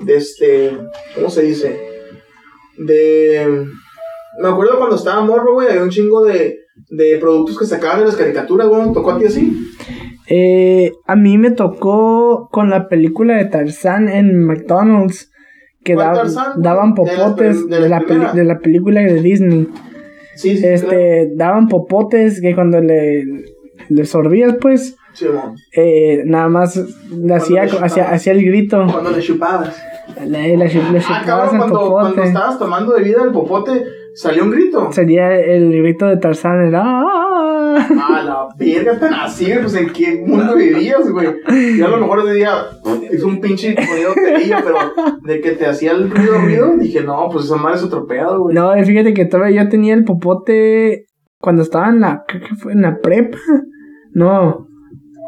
A: De este. ¿Cómo se dice? De. Me acuerdo cuando estaba morro, güey, había un chingo de. De productos que sacaban de las caricaturas, güey. ¿Me tocó a ti así?
B: Eh, a mí me tocó con la película de Tarzán en McDonald's. Que
A: ¿Cuál
B: da-
A: Tarzán?
B: daban
A: De
B: popotes de,
A: de la primera.
B: de la película de Disney.
A: Sí, sí.
B: este, daban popotes que cuando le, le sorbías, pues.
A: Sí,
B: eh, nada más le hacía, hacía, hacía el grito.
A: Cuando le chupabas.
B: Le, le, le
A: Ah, cabrón, cuando, estabas tomando bebida el popote, salió un grito.
B: Sería el grito de Tarzán. El, ¡Ah!
A: A la verga, tan así, pues en qué mundo vivías, güey. Yo a lo mejor ese día hizo un pinche terillo, pero de que te hacía el ruido, ruido, dije, no, pues esa madre es otro pedo, güey.
B: No, fíjate que todavía yo tenía el popote cuando estaba en la, creo que fue en la prepa. No,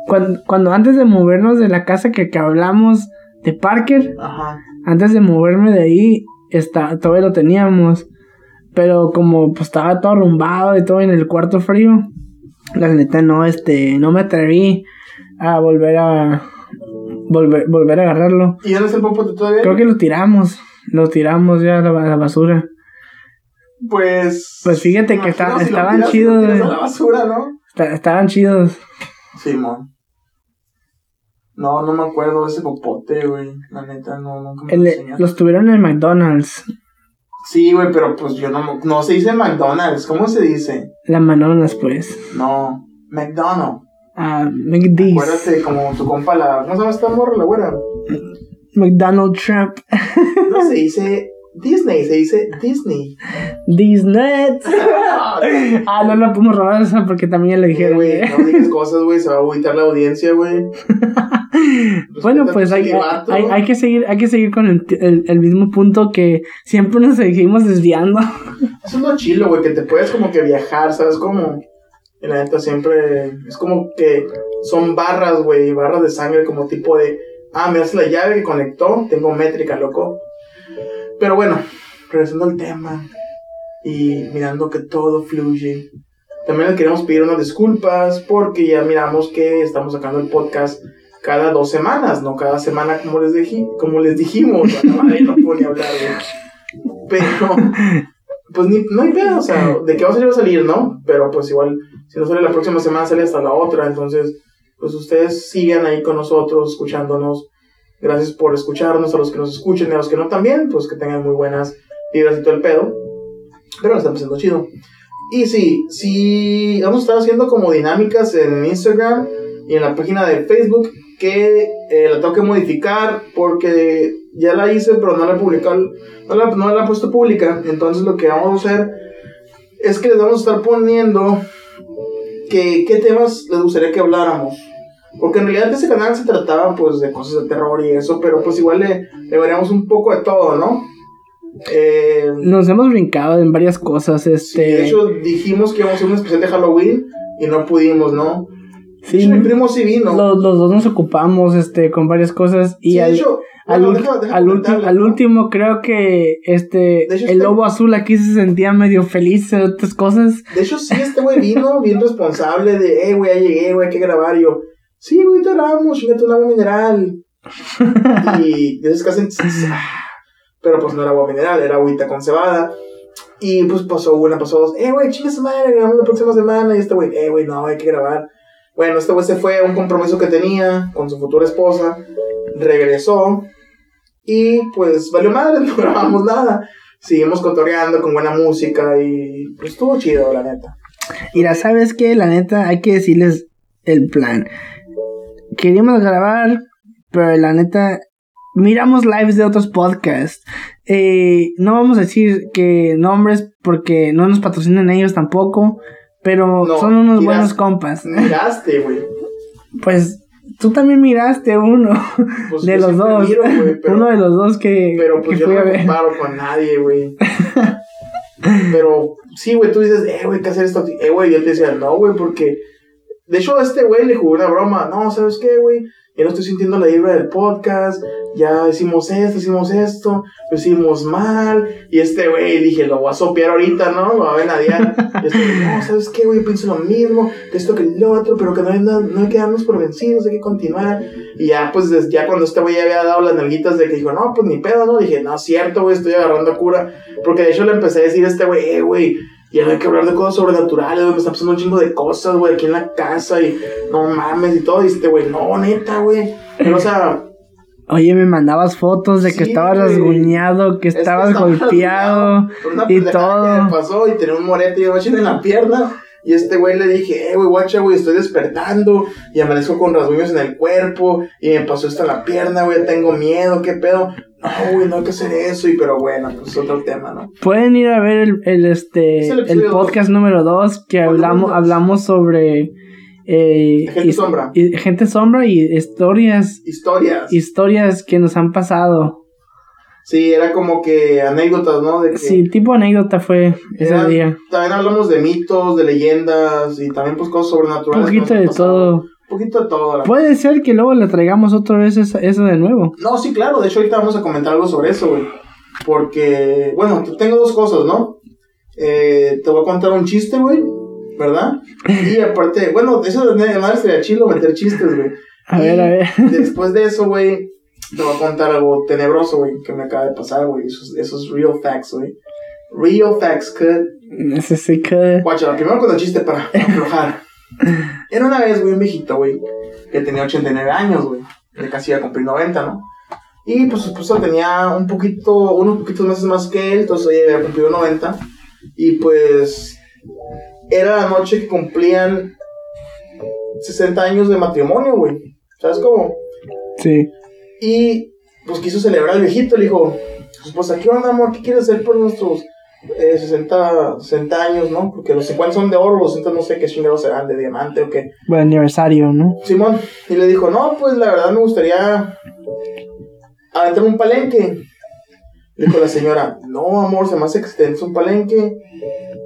B: cuando, cuando antes de movernos de la casa que, que hablamos de Parker,
A: Ajá.
B: antes de moverme de ahí, está, todavía lo teníamos. Pero como pues estaba todo arrumbado y todo en el cuarto frío, la neta no, este, no me atreví. a volver a volver, volver a agarrarlo.
A: ¿Y está el popote todavía?
B: Creo que lo tiramos, lo tiramos ya a la, a la basura.
A: Pues.
B: Pues fíjate que está-
A: si
B: estaban
A: tiras-
B: chidos,
A: lo tiras
B: güey.
A: a la basura, ¿no?
B: Está- estaban chidos.
A: Simón. No, no me acuerdo de ese popote, güey. La neta, no, nunca me
B: El-
A: enseñaron.
B: los tuvieron en McDonald's,
A: Sí, güey, pero pues yo no, no se dice McDonald's. ¿Cómo se dice?
B: la manonas pues.
A: No, McDonald's.
B: Ah, McDee's.
A: Acuérdate, como tu compa, la. ¿Cómo se llama esta morra, la güera?
B: McDonald Trump.
A: No se dice Disney, se dice Disney.
B: Disney. [laughs] ah, no la podemos robar esa porque también le
A: Eh,
B: dijeron.
A: güey,
B: ¿eh?
A: no digas cosas, güey, se va a agüitar la audiencia, güey. [laughs]
B: Bueno, pues hay, hay, hay que seguir, hay que seguir con el, el, el mismo punto que siempre nos seguimos desviando.
A: Eso es lo chilo, güey, que te puedes como que viajar, ¿sabes cómo? Y la neta siempre es como que son barras, güey, barras de sangre como tipo de, ah, me hace la llave que conectó, tengo métrica, loco. Pero bueno, regresando al tema y mirando que todo fluye. También les queremos pedir unas disculpas porque ya miramos que estamos sacando el podcast cada dos semanas, no cada semana como les, dije, como les dijimos. Madre no puedo ni hablar, güey. Pero pues ni, no hay pedo, o sea, de que va a salir va a salir, ¿no? Pero pues igual, si no sale la próxima semana, sale hasta la otra, entonces, pues ustedes sigan ahí con nosotros, escuchándonos. Gracias por escucharnos, a los que nos escuchen y a los que no también, pues que tengan muy buenas vibras y todo el pedo. Pero lo están pasando chido. Y sí, sí, vamos a estar haciendo como dinámicas en Instagram y en la página de Facebook que eh, la tengo que modificar porque ya la hice, pero no la he no la, no la he puesto pública. Entonces lo que vamos a hacer es que les vamos a estar poniendo que, qué temas les gustaría que habláramos. Porque en realidad ese canal se trataba pues de cosas de terror y eso, pero pues igual le, le veríamos un poco de todo, ¿no? Eh,
B: Nos hemos brincado en varias cosas,
A: sí,
B: este.
A: de hecho dijimos que íbamos a hacer un especial de Halloween y no pudimos, ¿no?
B: sí,
A: hecho, mi primo sí vino.
B: los, los dos nos ocupamos, este, con varias cosas y
A: Sí, de
B: al,
A: hecho,
B: al,
A: bueno,
B: ul-
A: deja- deja
B: al, último creo que este
A: hecho,
B: el
A: este-
B: lobo azul aquí se sentía medio feliz de otras cosas.
A: De hecho, sí, este güey vino bien responsable de, eh, güey, ya llegué, güey, hay que grabar. Y yo, sí, güey, te grabamos, chingate un agua mineral. [laughs] y de esas que hacen, pero pues no era agua mineral, era agüita con cebada. Y pues pasó una, pasó dos, eh, güey, chinga su madre, grabamos la próxima semana. Y este güey, eh, güey, no, hay que grabar. Bueno, este güey se fue a un compromiso que tenía con su futura esposa, regresó. Y pues valió madre, [laughs] no grabamos nada. Seguimos cotorreando con buena música y pues estuvo chido, la neta.
B: Mira, ¿sabes qué? La neta, hay que decirles el plan. Queríamos grabar, pero la neta, miramos lives de otros podcasts. Eh, no vamos a decir que nombres porque no nos patrocinan ellos tampoco, pero
A: No,
B: son unos buenos compas.
A: Miraste, güey.
B: Pues tú también miraste uno
A: Pues
B: de los dos.
A: miro, güey, [laughs] pero,
B: uno de los dos que,
A: pero pues
B: que
A: yo no me comparo con nadie, güey. [laughs] pero sí, güey, tú dices, eh, güey, que hacer esto. Eh, güey, yo te decía, no, güey, porque. De hecho, a este güey le jugó una broma. No, ¿sabes qué, güey? Ya no estoy sintiendo la vibra del podcast. Ya hicimos esto, hicimos esto. Lo hicimos mal. Y este güey, dije, lo voy a sopear ahorita, ¿no? Lo voy a venadear. Y este güey, no, ¿sabes qué, güey? Pienso lo mismo. Que esto, que lo otro. Pero que no hay, que darnos por vencidos. Hay que continuar. Y ya, pues, ya cuando este güey había dado las nalguitas de que dijo, no, pues ni pedo, ¿no? Dije, no, cierto, güey, estoy agarrando cura. Porque de hecho le empecé a decir a este güey, eh, güey, no hay que hablar de cosas sobrenaturales, güey, me está pasando un chingo de cosas, güey, aquí en la casa y no mames y todo. Y este güey, no, neta, güey. Pero, o sea,
B: Oye, me mandabas fotos de que
A: Sí,
B: estabas
A: güey.
B: rasguñado, que
A: es que
B: estabas
A: estaba [laughs]
B: golpeado y
A: pendejada que me
B: todo.
A: pasó y tenía un morete y una en la pierna. Y este güey le dije, eh, güey, guacha, güey, estoy despertando y amanezco con rasguños en el cuerpo y me pasó esto en la pierna, güey, tengo miedo, qué pedo. No, güey, no hay que hacer eso. Y pero bueno, pues es otro tema, ¿no?
B: Pueden ir a ver el, el, este
A: Es el
B: podcast número 2 que hablamos hablamos sobre eh,
A: Gente sombra.
B: y- gente sombra y historias
A: Historias.
B: historias que nos han pasado.
A: Sí, era como que anécdotas, ¿no? De que
B: Sí, tipo anécdota fue ese día.
A: También hablamos de mitos, de leyendas y también pues cosas
B: Un
A: sobrenaturales. que
B: poquito de
A: pasado.
B: todo.
A: Un poquito de todo.
B: Puede ser que luego le traigamos otra vez esa- eso de nuevo.
A: No, sí, claro. De hecho, ahorita vamos a comentar algo sobre eso, güey. Porque, bueno, tengo dos cosas, ¿no? Eh, te voy a contar un chiste, güey. ¿verdad? Y aparte, bueno, eso de madre sería chilo meter chistes, güey.
B: A ver, a ver.
A: Después de eso, güey, te voy a contar algo tenebroso, güey, que me acaba de pasar, güey. Esos, esos real facts, güey. Real facts, que...
B: Necesito.
A: Guacha, primero con el chiste para [laughs] aflojar. Era una vez, güey, un viejito, güey, que tenía 89 años, güey. De casi iba a cumplir 90, ¿no? Y pues su esposa tenía un poquito, unos poquitos meses más que él, entonces ella había cumplido 90. Y pues era la noche que cumplían 60 años de matrimonio, güey. ¿Sabes cómo?
B: Sí.
A: Y pues quiso celebrar al viejito, le dijo, su esposa, ¿qué onda, amor? ¿Qué quieres hacer por nuestros eh, 60, 60 años, no? Porque los 50 son de oro, los 60 no sé qué chingados serán, de diamante o qué.
B: Buen aniversario, ¿no?
A: Simón, y le dijo, no, pues la verdad me gustaría aventarme un palenque. Le dijo la señora, no, amor, se me hace tenés un palenque,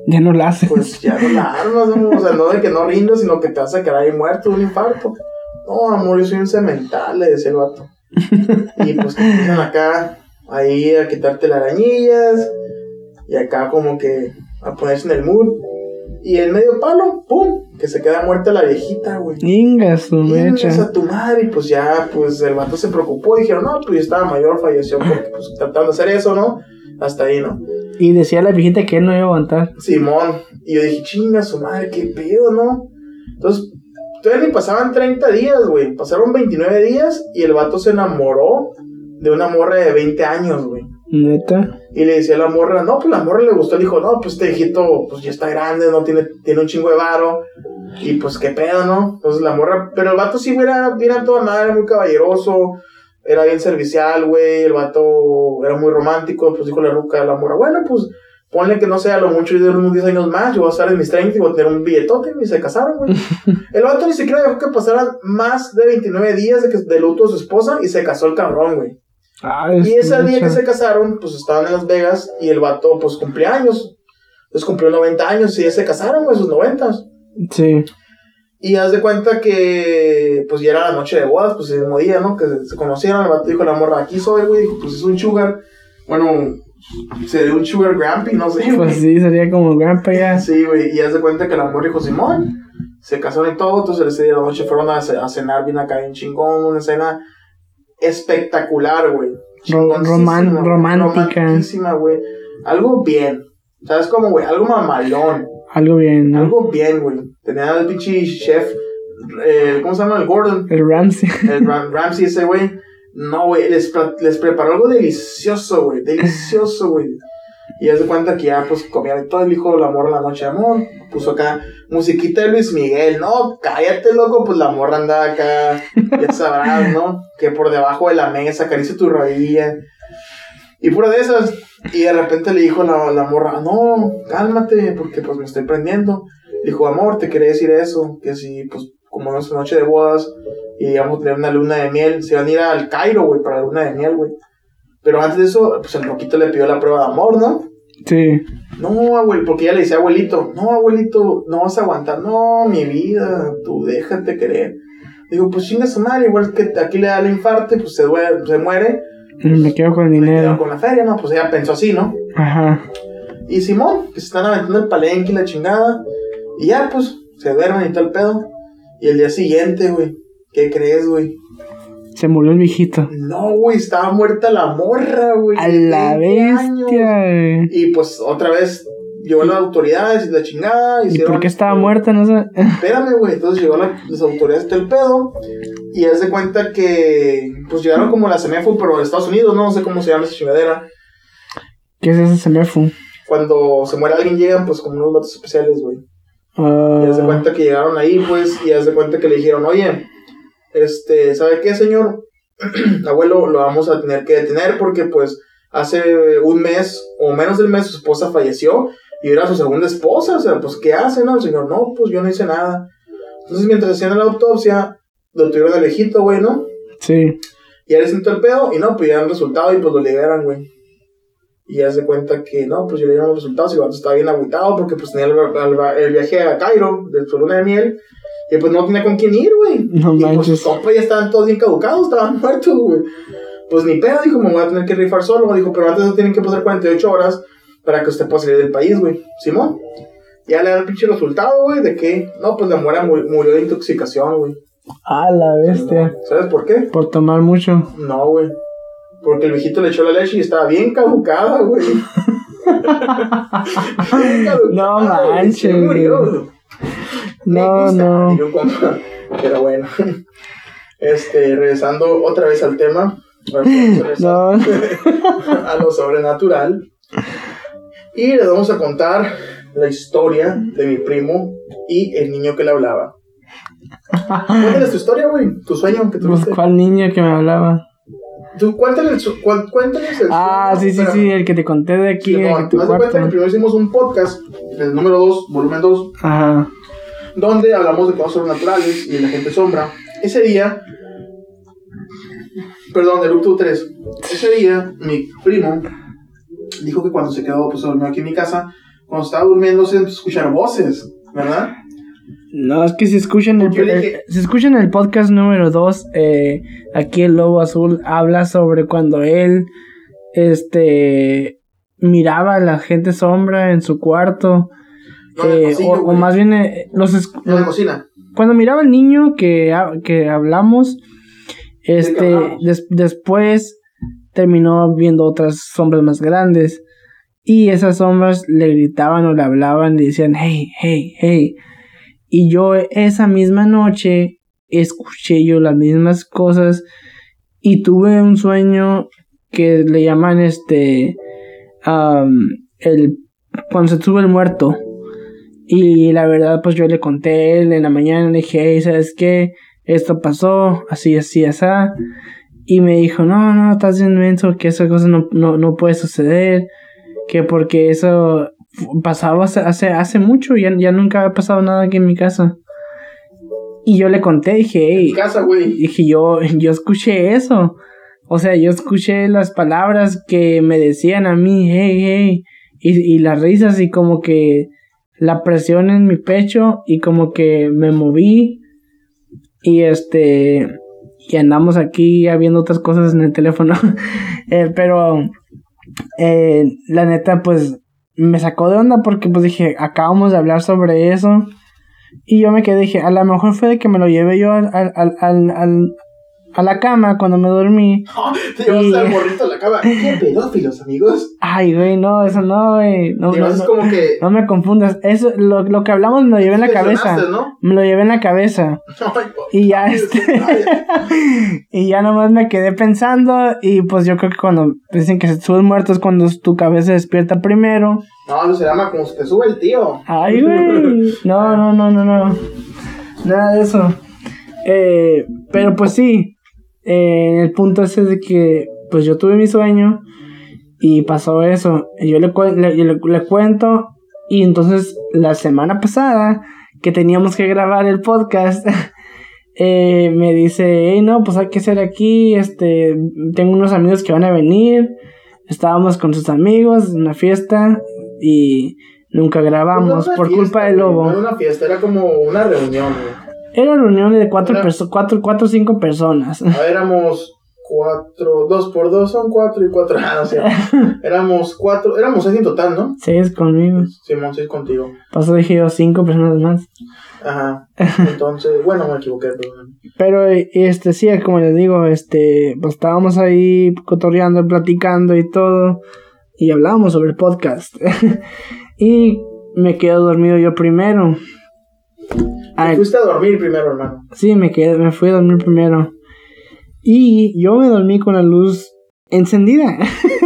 B: Ya no la haces.
A: pues ya no la armas, amor. O sea, no de que no rindas, sino que te vas a quedar ahí muerto de un infarto. No, amor, yo soy un cemental, le decía el vato. [laughs] Y pues te empiezan acá, ahí a quitarte las arañillas, y acá como que a ponerse en el mood. Y el medio palo, ¡pum! Que se queda muerta la viejita, güey.
B: Inga su
A: Chingas
B: mecha.
A: a tu madre, y pues ya, pues el vato se preocupó y dijeron, no, pues ya estaba mayor, falleció porque pues tratando de hacer eso, ¿no? Hasta ahí, ¿no?
B: Y decía la viejita que él no iba a aguantar.
A: Simón, y yo dije, chinga su madre, qué pedo, ¿no? Entonces, todavía ni pasaban 30 días, güey, pasaron 29 días y el vato se enamoró de una morra de 20 años, güey.
B: Neta.
A: Y le decía a la morra, no, pues la morra le gustó, le dijo, no, pues este viejito, pues ya está grande, no tiene, tiene un chingo de varo. Y pues qué pedo, ¿no? Entonces la morra, pero el vato sí, güey, era bien a toda madre, muy caballeroso, era bien servicial, güey, el vato era muy romántico, pues dijo la ruca a la morra, bueno, pues ponle que no sea lo mucho y de unos 10 años más, yo voy a estar en mis 30 y voy a tener un billetote, y se casaron, güey. [laughs] el vato ni siquiera dejó que pasaran más de 29 días de, que, de luto de su esposa y se casó el cabrón, güey.
B: Ah,
A: Y
B: es
A: ese día que se casaron, pues estaban en Las Vegas y el vato, pues cumplía años. Entonces cumplió 90 años y ya se casaron, güey, sus 90.
B: Sí.
A: Y haz de cuenta que, pues ya era la noche de bodas, pues el mismo día, ¿no? Que se, se conocieron, el vato dijo la morra, aquí soy, güey, dijo, pues es un sugar. Bueno, sería un sugar grampy, no sé.
B: Pues sí, sería como grandpa ya.
A: Sí, güey, y haz de cuenta que la morra dijo, Simón, se casaron y todo, entonces ese día de la noche fueron a, a cenar bien acá en chingón, una cena espectacular, güey.
B: Ro- roman- romántica.
A: romantiquísima, güey. Algo bien. ¿Sabes cómo, güey? Algo mamalón.
B: Algo bien, ¿no?
A: Algo bien, güey. Tenía al pinche chef, eh, ¿cómo se llama? El Gordon.
B: El Ramsey.
A: El Ram- Ramsey ese, güey. No, güey. Les, les preparó algo delicioso, güey. Delicioso, güey. Y haz de cuenta que ya, pues, comían todo. El hijo del amor en la noche de amor. Puso acá musiquita de Luis Miguel. No, cállate, loco. Pues la morra anda acá. Ya sabrás, ¿no? Que por debajo de la mesa acaricia tu rodilla. Y pura de esas. Y de repente le dijo la, la morra, no, cálmate, porque pues me estoy prendiendo. Dijo, amor, te quería decir eso, que si, pues, como nuestra noche de bodas, y íbamos a tener una luna de miel, se iban a ir al Cairo, güey, para la luna de miel, güey. Pero antes de eso, pues el roquito le pidió la prueba de amor, ¿no?
B: Sí.
A: No, abuelo, porque ella le decía, abuelito, no, abuelito, no vas a aguantar. No, mi vida, tú déjate querer. Digo, pues chinga su madre, igual que aquí le da el infarte, pues se, duele- se muere,
B: Me quedo con el
A: me quedo
B: dinero.
A: con la feria, ¿no? Pues ella pensó así, ¿no?
B: Ajá.
A: Y Simón, que se están aventando el palenque y la chingada. Y ya, pues, se duermen y todo el pedo. Y el día siguiente, güey, ¿qué crees, güey?
B: Se murió el viejito.
A: No, güey, estaba muerta la morra, güey.
B: A la
A: 20 años.
B: bestia. güey.
A: Y pues otra vez llegó las autoridades y la chingada.
B: ¿Y por qué estaba muerta? No sé. [laughs]
A: Espérame, güey. Entonces llegó la- las autoridades del pedo. Y haz de cuenta que. Pues llegaron como la CEMEFO, pero de Estados Unidos, ¿no? No sé cómo se llama esa chingadera.
B: ¿Qué es me fue?
A: Cuando se muere alguien, llegan pues como unos datos especiales, güey.
B: Ah,
A: Y haz de cuenta que llegaron ahí, pues, y haz de cuenta que le dijeron, oye, este, ¿sabe qué, señor? [clears throat] Abuelo, lo vamos a tener que detener porque, pues, hace un mes o menos del mes su esposa falleció y era su segunda esposa, o sea, pues, ¿qué hace, no? El señor, no, pues, yo no hice nada. Entonces, mientras hacían la autopsia, lo tuvieron de lejito, güey, ¿no?
B: sí.
A: Y él sentó el pedo y no, pues, ya dan resultado y, pues, lo liberan, güey. Y haz de cuenta que, no, pues, ya le dieron los resultados y el estaba bien agüitado porque, pues, tenía el, el- el viaje a Cairo de su luna de miel y, pues, no tenía con quién ir, güey.
B: No
A: y, pues, sus compas ya estaban todos bien caducados, estaban [laughs] muertos, güey. Pues, ni pedo, dijo, me voy a tener que rifar solo. Dijo, pero antes no tienen que pasar 48 horas para que usted pueda salir del país, güey. Simón. Ya le dan el pinche resultado, güey, de que, no, pues la muera mu- murió de intoxicación, güey.
B: A la bestia.
A: ¿Sabes por qué?
B: Por tomar mucho.
A: No, güey. Porque el viejito le echó la leche y estaba bien caducada, güey. [laughs] Bien caducada,
B: No manches,
A: murió.
B: güey.
A: Me
B: No, no.
A: Pero bueno. Este, regresando otra vez al tema. [laughs] Regresar
B: No. [laughs]
A: a lo sobrenatural. Y les vamos a contar la historia de mi primo y el niño que le hablaba. Cuéntales tu historia, güey. Tu sueño que
B: Pues,
A: tuviste.
B: ¿cuál niño que me hablaba?
A: Tú, cuéntales, cuéntales el
B: Ah, sí, sí, sí, el que te conté de aquí,
A: Sí, no,
B: tu
A: cuenta que primero hicimos un podcast, el número 2, volumen 2,
B: Ajá.
A: donde hablamos de cosas sobrenaturales y de la gente sombra. Ese día, perdón, del Upto 3, ese día mi primo dijo que cuando se quedó, pues dormió aquí en mi casa, cuando estaba durmiendo se empezó a escuchar voces, ¿verdad?
B: No, es que si escuchan el,
A: dije-
B: eh, si escuchan el podcast número 2, eh, aquí el Lobo Azul habla sobre cuando él, este, miraba a la gente sombra en su cuarto,
A: No,
B: eh, o, más bien eh, los, es-
A: En la cocina.
B: cuando miraba al niño que, que hablamos, este,
A: hablamos?
B: des- después terminó viendo otras sombras más grandes. Y esas sombras le gritaban o le hablaban, le decían, hey, hey, hey. Y yo esa misma noche escuché yo las mismas cosas y tuve un sueño que le llaman este, am, el, cuando se sube el muerto. Y la verdad, pues yo le conté él en la mañana, le dije, hey, ¿sabes qué? Esto pasó, así, así, así. Y me dijo, no, no, estás bien menso, que esa cosa no, no, no puede suceder. Que porque eso pasaba hace, hace, hace mucho, ya, ya nunca había pasado nada aquí en mi casa. Y yo le conté, dije, hey,
A: casa, güey.
B: dije yo, yo escuché eso. O sea, yo escuché las palabras que me decían a mí, hey, hey, y, y las risas y como que la presión en mi pecho y como que me moví y este y andamos aquí ya viendo otras cosas en el teléfono. [laughs] Eh, pero eh, la neta pues me sacó de onda porque pues dije, acabamos de hablar sobre eso. Y yo me quedé, dije, a lo mejor fue de que me lo llevé yo al, al, al, al- a la cama cuando me dormí.
A: Te llevaste
B: Y-
A: al morrito a la cama. ¿Qué pedófilos, amigos?
B: Ay, güey, no, eso no, güey. No, no,
A: es
B: no,
A: como que.
B: no me confundas. Eso, lo, lo que hablamos me lo llevé en la cabeza.
A: ¿no?
B: Me lo llevé en la cabeza.
A: Ay,
B: Y ya
A: ay,
B: este.
A: ay, [laughs]
B: y ya nomás me quedé pensando. Y pues yo creo que cuando dicen que se sube el muerto es cuando tu cabeza despierta primero.
A: No, eso se llama como se te sube el tío.
B: Ay, güey. No, no, no, no, no. Nada de eso. Eh, pero pues sí. Eh, el punto ese de que pues yo tuve mi sueño y pasó eso. Y yo le, cuen- le, le- le cuento. Y entonces la semana pasada que teníamos que grabar el podcast. [laughs] eh, me dice, hey, no, pues hay que hacer aquí, este, tengo unos amigos que van a venir, estábamos con sus amigos en una fiesta y nunca grabamos
A: Pues no
B: por
A: fiesta,
B: culpa del lobo.
A: No era una fiesta, era como una reunión.
B: Era reunión de cuatro, perso- cuatro, cuatro o cinco personas.
A: Ah, Éramos cuatro, dos por dos son cuatro y cuatro. [laughs] Ah, no sé. [laughs] Éramos cuatro, éramos seis en total, ¿no?
B: Seis conmigo.
A: Simón, seis contigo.
B: Pasó dije yo cinco personas más.
A: Ajá. [laughs] Entonces, bueno, me equivoqué, perdón.
B: Pero este sí, como les digo, este, pues estábamos ahí cotorreando, platicando y todo. Y hablábamos sobre el podcast. y me quedo dormido yo primero.
A: Te fuiste a dormir primero, hermano.
B: sí, me quedé, me fui a dormir primero. Y yo me dormí con la luz encendida.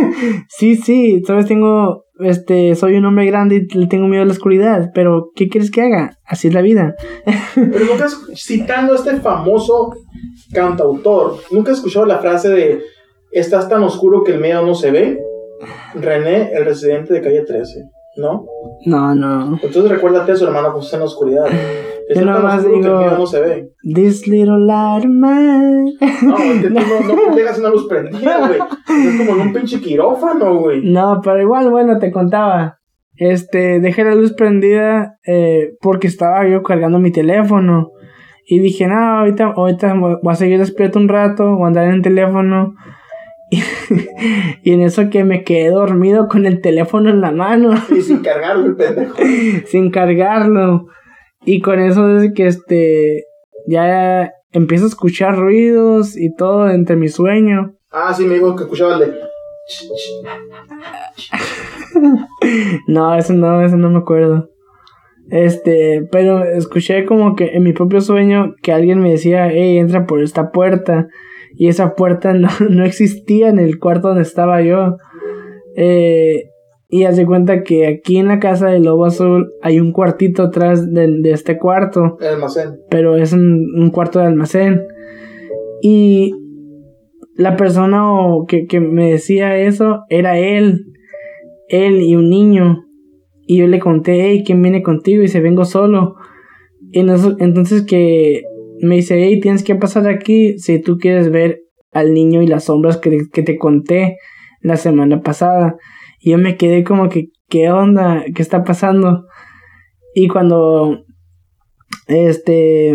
B: [laughs] sí, sí, sabes, tengo, este, soy un hombre grande y le tengo miedo a la oscuridad. Pero, ¿qué quieres que haga? Así es la vida. [laughs]
A: Pero nunca has, citando a este famoso cantautor, ¿nunca has escuchado la frase de estás tan oscuro que el miedo no se ve? René, el residente de calle 13, ¿no?
B: No, no.
A: Entonces recuérdate eso, hermano, cuando estás en la oscuridad. Oscuro que el
B: digo-
A: no se ve.
B: This little light of mine.
A: No, es que tú no, no [laughs] a una luz prendida, güey. Es como en un pinche quirófano, güey.
B: No, pero igual, bueno, te contaba. Este, dejé la luz prendida eh, porque estaba yo cargando mi teléfono. Y dije, no, ahorita, ahorita voy a seguir despierto un rato, voy a andar en el teléfono. [laughs] y en eso que me quedé dormido con el teléfono en la mano.
A: Y sin cargarlo, el pendejo. [laughs]
B: sin cargarlo. Y con eso desde que este ya empiezo a escuchar ruidos y todo entre mi sueño.
A: Ah, sí, me dijo que escuchaba el de. [laughs]
B: no, eso no, eso no me acuerdo. Este, pero escuché como que en mi propio sueño que alguien me decía, hey, entra por esta puerta. Y esa puerta [laughs] no, no existía en el cuarto donde estaba yo. Eh, y hace cuenta que aquí en la casa del lobo azul hay un cuartito atrás de, de este cuarto.
A: El almacén.
B: Pero es un, un cuarto de almacén. Y la persona que, que me decía eso era él. Él y un niño. Y yo le conté, hey, ¿quién viene contigo? Y se vengo solo. Y entonces que me dice, hey, tienes que pasar aquí si tú quieres ver al niño y las sombras que, que te conté la semana pasada. Y yo me quedé como que, ¿qué onda? ¿Qué está pasando? Y cuando, este,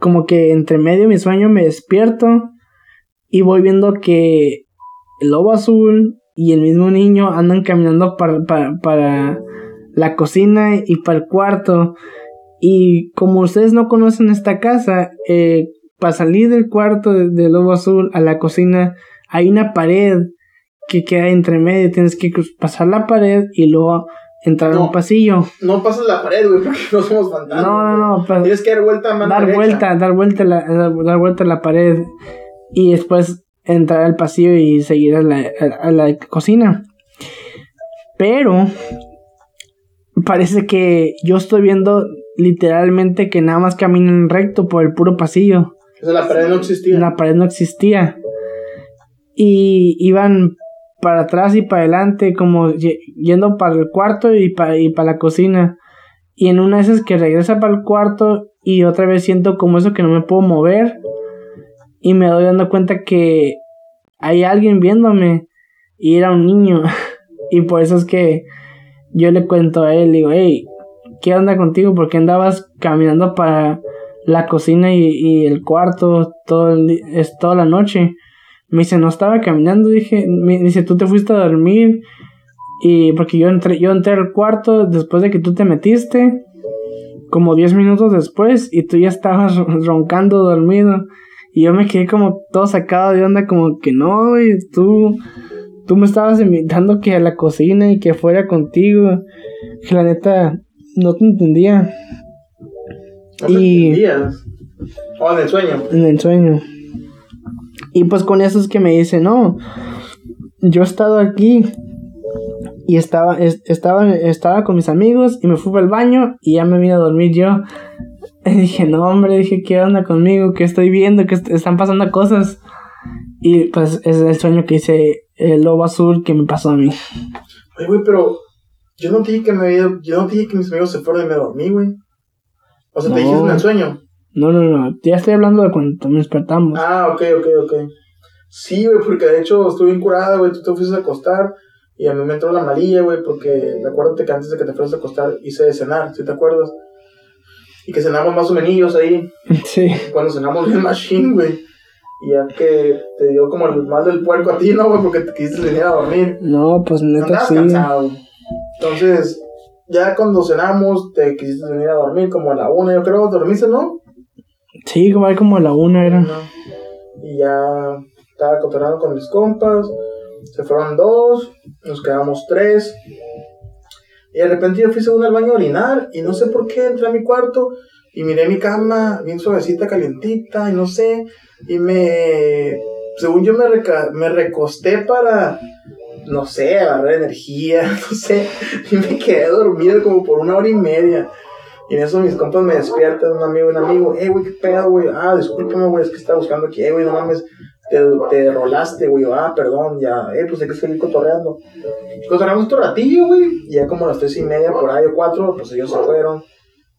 B: como que entre medio de mi sueño me despierto y voy viendo que el lobo azul y el mismo niño andan caminando para, para, la cocina y para el cuarto. Y como ustedes no conocen esta casa, eh, para salir del cuarto del lobo azul a la cocina hay una pared que queda entre medio. Tienes que pasar la pared y luego entrar a un pasillo.
A: No pasas la pared, güey, porque no somos fantasmas.
B: No, no,
A: no. Tienes que dar vuelta a
B: Dar vuelta, dar vuelta, la, dar vuelta a la pared. Y después entrar al pasillo y seguir a la, a, la cocina. Pero parece que yo estoy viendo literalmente que nada más caminan recto por el puro pasillo.
A: O sea, la pared no existía.
B: La pared no existía. Y iban para atrás y para adelante, como yendo para el cuarto y para, y para la cocina. Y en una de esas que regresa para el cuarto y otra vez siento como eso que no me puedo mover y me doy dando cuenta que hay alguien viéndome y era un niño [laughs] y por eso es que yo le cuento a él, digo, hey, ¿qué onda contigo? ¿Por qué andabas caminando para la cocina y, el cuarto todo es toda la noche? Me dice, no estaba caminando, dije, me dice, tú te fuiste a dormir y porque yo entré, yo entré al cuarto después de que tú te metiste, como 10 minutos después, y tú ya estabas roncando dormido. Y yo me quedé como todo sacado de onda, como que no, güey, tú, tú me estabas invitando que a la cocina y que fuera contigo. Que la neta, no te entendía.
A: ¿No y... entendías? ¿O en el sueño?
B: En el sueño. Y pues con eso es que me dice, no, yo he estado aquí y estaba, estaba, estaba con mis amigos y me fui al baño y ya me vine a dormir yo. [laughs] Y dije, no, hombre, dije, ¿qué onda conmigo? ¿Qué estoy viendo? Que están pasando cosas. Y pues es el sueño que hice el lobo azul que me pasó a mí.
A: Ay, güey, pero yo no dije que me había, yo no dije que mis amigos se fueron y me dormí, güey. O sea, te dijiste en el sueño.
B: No, no, no, ya estoy hablando de cuando nos despertamos.
A: Ah, ok, ok, ok. Sí, güey, porque de hecho estuve incurada, güey, tú te fuiste a acostar y a mí me entró la amarilla, güey, porque acuérdate que antes de que te fueras a acostar hice de cenar, ¿sí te acuerdas? Y que cenamos más o menos ahí. [laughs]
B: Sí.
A: Cuando cenamos bien machine, güey. Y ya que te dio como el mal del puerco a ti, ¿no, güey? Porque te quisiste venir a dormir.
B: No, pues neta sí.
A: cansado. Entonces, ya cuando cenamos, te quisiste venir a dormir como a la una, yo creo, ¿dormiste, no?
B: Sí, como a la una era.
A: Y ya estaba cotorreando con mis compas. Se fueron dos, nos quedamos tres. Y de repente yo fui segundo al baño a orinar y no sé por qué entré a mi cuarto y miré mi cama bien suavecita, calientita y no sé. Y me, según yo me, me recosté para, no sé, agarrar energía, [laughs] no sé. Y me quedé dormido como por una hora y media. Y en eso mis compas me despiertan, un amigo, un amigo, eh, güey, qué pedo, güey. Ah, discúlpame, güey, es que estaba buscando aquí, eh, güey, no mames te, te rolaste, güey. Ah, perdón, ya, eh, pues hay que seguir cotorreando. Cotorreamos otro ratillo, güey. Y ya como a las tres y media por ahí o cuatro, pues ellos se fueron.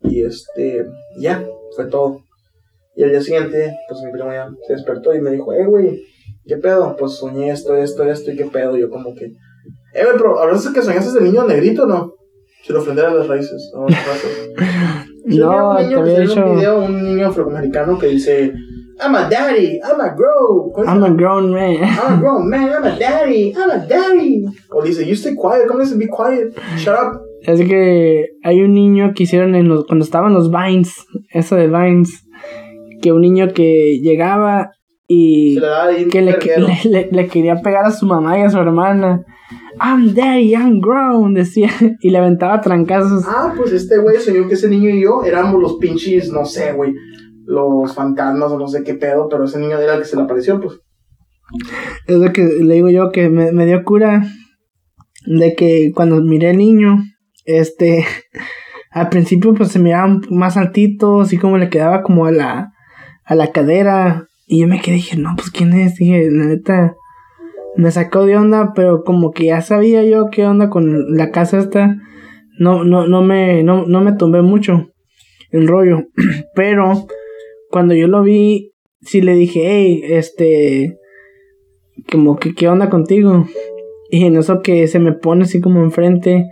A: Y este, ya, fue todo. Y al día siguiente, pues mi primo ya se despertó y me dijo, eh, güey, ¿qué pedo? Pues soñé esto, esto, esto y qué pedo. Yo como que, eh, güey, pero ¿hablas de que soñaste de niño negrito no? Lo ofender a las raíces, no, [laughs]
B: no, te había
A: un video, un niño afroamericano que dice I'm a daddy, I'm a grown.
B: I'm a grown man. [laughs]
A: I'm a grown man, I'm a daddy, I'm a daddy. O dice, you stay quiet, ¿cómo dice? Be quiet, shut up.
B: Es que hay un niño que hicieron en los, cuando estaban los Vines, eso de Vines, que un niño que llegaba y que le, le, le- le quería pegar a su mamá y a su hermana. I'm daddy, I'm grown, decía, y le aventaba trancazos.
A: Ah, pues este güey soñó que ese niño y yo éramos los pinches, no sé, güey, los fantasmas o no sé qué pedo, pero ese niño era el que se le apareció, pues.
B: Es lo que le digo yo que me, me dio cura de que cuando miré al niño, este, [laughs] al principio pues se miraba más altito, así como le quedaba como a la, a la cadera. Y yo me quedé, dije, no, pues quién es, dije, la neta, me sacó de onda, pero como que ya sabía yo qué onda con la casa esta, no, no, no me, no, no me tumbé mucho el rollo. [clears throat] pero cuando yo lo vi, sí le dije, hey, este, como que qué onda contigo y en eso que se me pone así como enfrente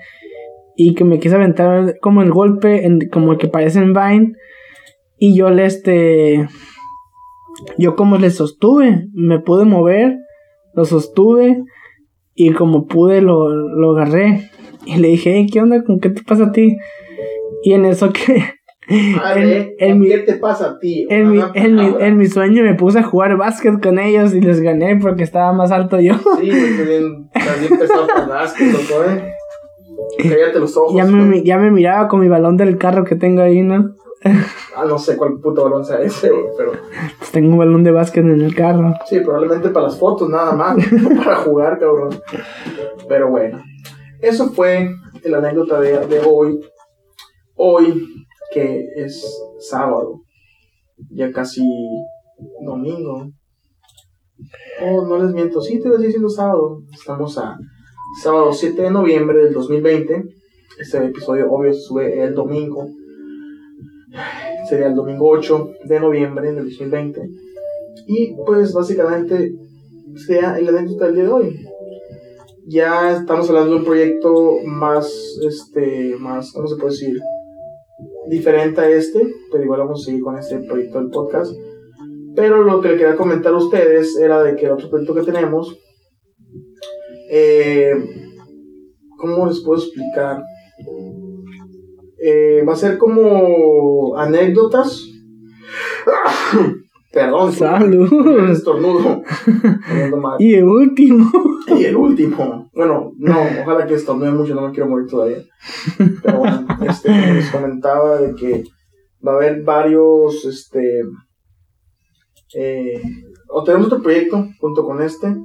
B: y que me quise aventar como el golpe como que parece en Vine y yo le este yo como le sostuve me pude mover lo sostuve y como pude lo, lo agarré y le dije "Hey, qué onda con qué te pasa a ti y en eso que [laughs]
A: Madre,
B: en, en mi,
A: ¿qué te pasa a ti?
B: en, mi, en, mi, en mi sueño me puse a jugar básquet con ellos y les gané porque estaba más alto yo.
A: Sí, bien, estás bien pesado el básquet, loco, eh. [laughs] Cállate los ojos.
B: Ya
A: ¿no?
B: me, ya me miraba con mi balón del carro que tengo ahí, ¿no?
A: Ah, no sé cuál puto balón sea ese, güey, pero...
B: Pues tengo un balón de básquet en el carro.
A: Sí, probablemente para las fotos nada más, [laughs] para jugar, cabrón. Pero bueno, eso fue la anécdota de, de hoy. Hoy, que es sábado, ya casi domingo. Oh, no les miento, sí, te estoy diciendo sábado. Estamos a sábado 7 de noviembre del 2020. Este episodio, obvio, se sube el domingo. Sería el domingo 8 de noviembre del 2020. Y pues básicamente sea el anécdota del día de hoy. Ya estamos hablando de un proyecto más, este, más, ¿cómo se puede decir? Diferente a este, pero igual vamos a seguir con este proyecto del podcast. Pero lo que le quería comentar a ustedes era de que el otro proyecto que tenemos, eh, ¿cómo les puedo explicar? Eh, va a ser como anécdotas. [coughs] Perdón,
B: Salud. [laughs]
A: estornudo.
B: Y el último.
A: Y el último. Bueno, no, ojalá que estornude mucho, no me quiero morir todavía. Pero bueno, este, les comentaba de que va a haber varios, este, eh, o tenemos otro proyecto junto con este,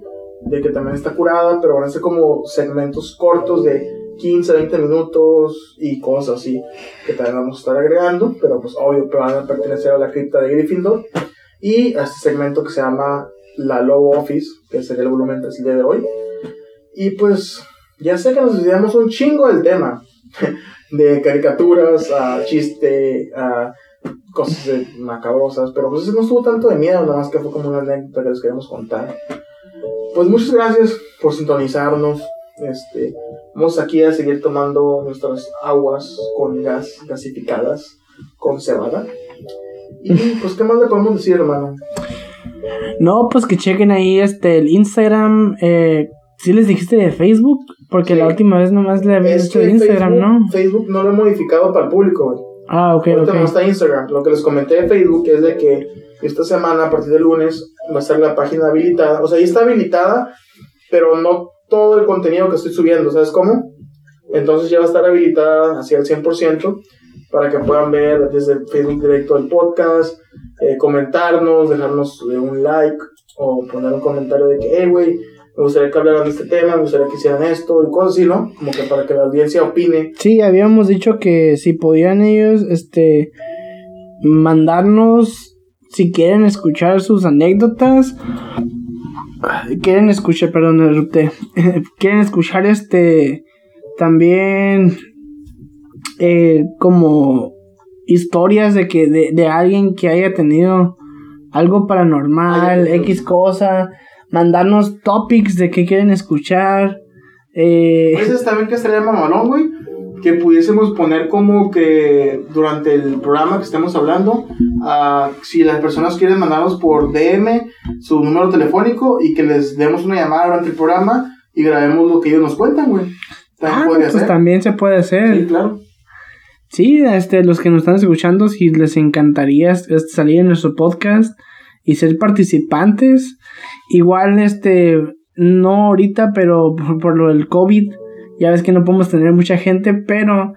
A: de que también está curada, pero van a ser como segmentos cortos de 15, 20 minutos y cosas así, que también vamos a estar agregando, pero pues obvio, van a pertenecer a la cripta de Gryffindor. Y a este segmento que se llama la Logo Office, que sería el volumen del día de hoy. Y pues ya sé que nos desviamos un chingo del tema, [laughs] de caricaturas a chiste, a cosas macabrosas, pero pues ese no estuvo tanto de miedo, nada más que fue como una anécdota que les queremos contar. Pues muchas gracias por sintonizarnos. Este, vamos aquí a seguir tomando nuestras aguas con gas gasificadas, con cebada. Y pues, ¿qué más le podemos decir, hermano?
B: No, pues que chequen ahí este el Instagram. Eh, ¿Sí les dijiste de Facebook? Porque
A: Sí.
B: la última vez nomás le había dicho Instagram,
A: Facebook,
B: ¿no?
A: Facebook no lo he modificado para el público.
B: Ah, ok,
A: Ahorita no
B: ok.
A: está Instagram. Lo que les comenté de Facebook es de que esta semana, a partir del lunes, va a estar la página habilitada. O sea, ahí está habilitada, pero no todo el contenido que estoy subiendo, ¿sabes cómo? Entonces ya va a estar habilitada hacia el 100% para que puedan ver desde Facebook directo el podcast, eh, comentarnos, dejarnos un like o poner un comentario de que, hey, güey, me gustaría que hablaran de este tema, me gustaría que hicieran esto y cosas así, ¿no? Como que para que la audiencia opine.
B: Sí, habíamos dicho que si podían ellos, este, mandarnos, si quieren escuchar sus anécdotas, quieren escuchar, perdón, erupté, [laughs] quieren escuchar este, también, eh, como historias de que, de, de alguien que haya tenido algo paranormal, X cosa, mandarnos topics de que quieren escuchar, eh,
A: veces también que estaría mamalón, güey. Que pudiésemos poner como que durante el programa que estemos hablando, ah, si las personas quieren mandarnos por DM su número telefónico y que les demos una llamada durante el programa y grabemos lo que ellos nos cuentan, güey. También
B: Ah,
A: podría
B: pues
A: ser.
B: también se puede hacer.
A: Sí, claro.
B: Sí, este, los que nos están escuchando, si les encantaría salir en nuestro podcast y ser participantes, igual, este, no ahorita, pero por, por lo del COVID, ya ves que no podemos tener mucha gente, pero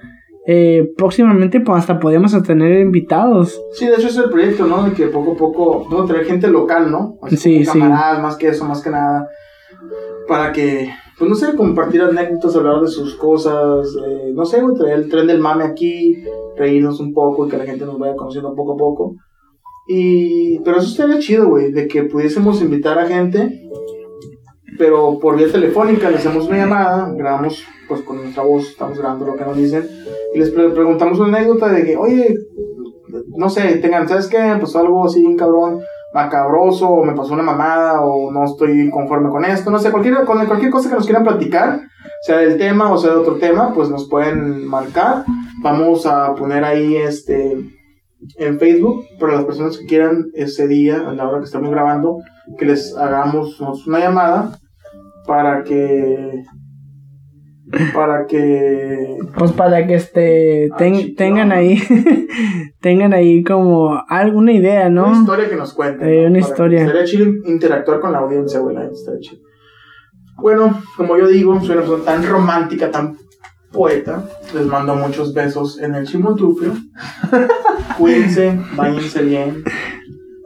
B: eh, próximamente pues, hasta podemos tener invitados.
A: Sí, de hecho es el proyecto, ¿no? De que poco a poco vamos a tener gente local, ¿no? Así
B: Sí, sí.
A: camaradas, más que eso, más que nada. Para que, pues no sé, compartir anécdotas, hablar de sus cosas, eh, no sé, güey, traer el tren del mame aquí, reírnos un poco y que la gente nos vaya conociendo poco a poco. Y, pero eso estaría chido, güey, de que pudiésemos invitar a gente, pero por vía telefónica, le hacemos una llamada, grabamos, pues con nuestra voz, estamos grabando lo que nos dicen, y les pre- preguntamos una anécdota de que, oye, no sé, tengan, ¿sabes qué? Pues algo así, un cabrón, macabroso, o me pasó una mamada, o no estoy conforme con esto, no sé, cualquier, cualquier cosa que nos quieran platicar, sea del tema o sea de otro tema, pues nos pueden marcar. Vamos a poner ahí este en Facebook para las personas que quieran ese día, a la hora que estamos grabando, que les hagamos una llamada para que para que
B: Pues para que este
A: Ah,
B: ten- tengan ahí [laughs] tengan ahí como alguna idea, ¿no?
A: Una historia que nos cuenten.
B: Eh,
A: ¿no?
B: una
A: Para-
B: historia.
A: Chido interactuar con la audiencia, güey. Bueno, como yo digo, soy una persona tan romántica, tan poeta. Les mando muchos besos en el chimoltrufio. [laughs] Cuídense, váyanse bien.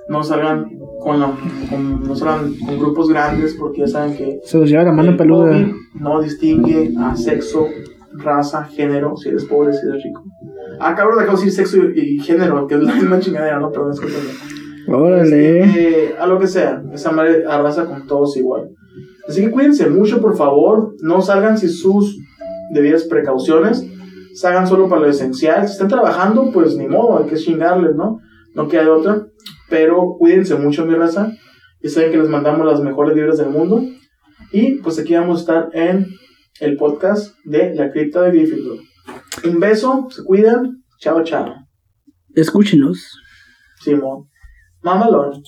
A: No salgan con, la- con- no salgan con grupos grandes porque ya saben que
B: Se los lleva la mano
A: el
B: peluda.
A: COVID no distingue a sexo, raza, género, si eres pobre, si eres rico. Ah, cabrón, acabo de decir sexo y, y género, que es la [laughs] misma chingadera, ¿no? Perdón, discúlpenme.
B: Órale.
A: Este, a lo que sea, esa madre arrasa con todos igual. Así que cuídense mucho, por favor. No salgan sin sus debidas precauciones. Salgan solo para lo esencial. Si están trabajando, pues ni modo, hay que chingarles, ¿no? No queda de otra. Pero cuídense mucho, mi raza. Ya saben que les mandamos las mejores vibras del mundo. Y pues aquí vamos a estar en el podcast de La Cripta de Gryffindor. Un beso, se cuidan. Chao, chao.
B: Escúchenos.
A: Simón. Mamalón.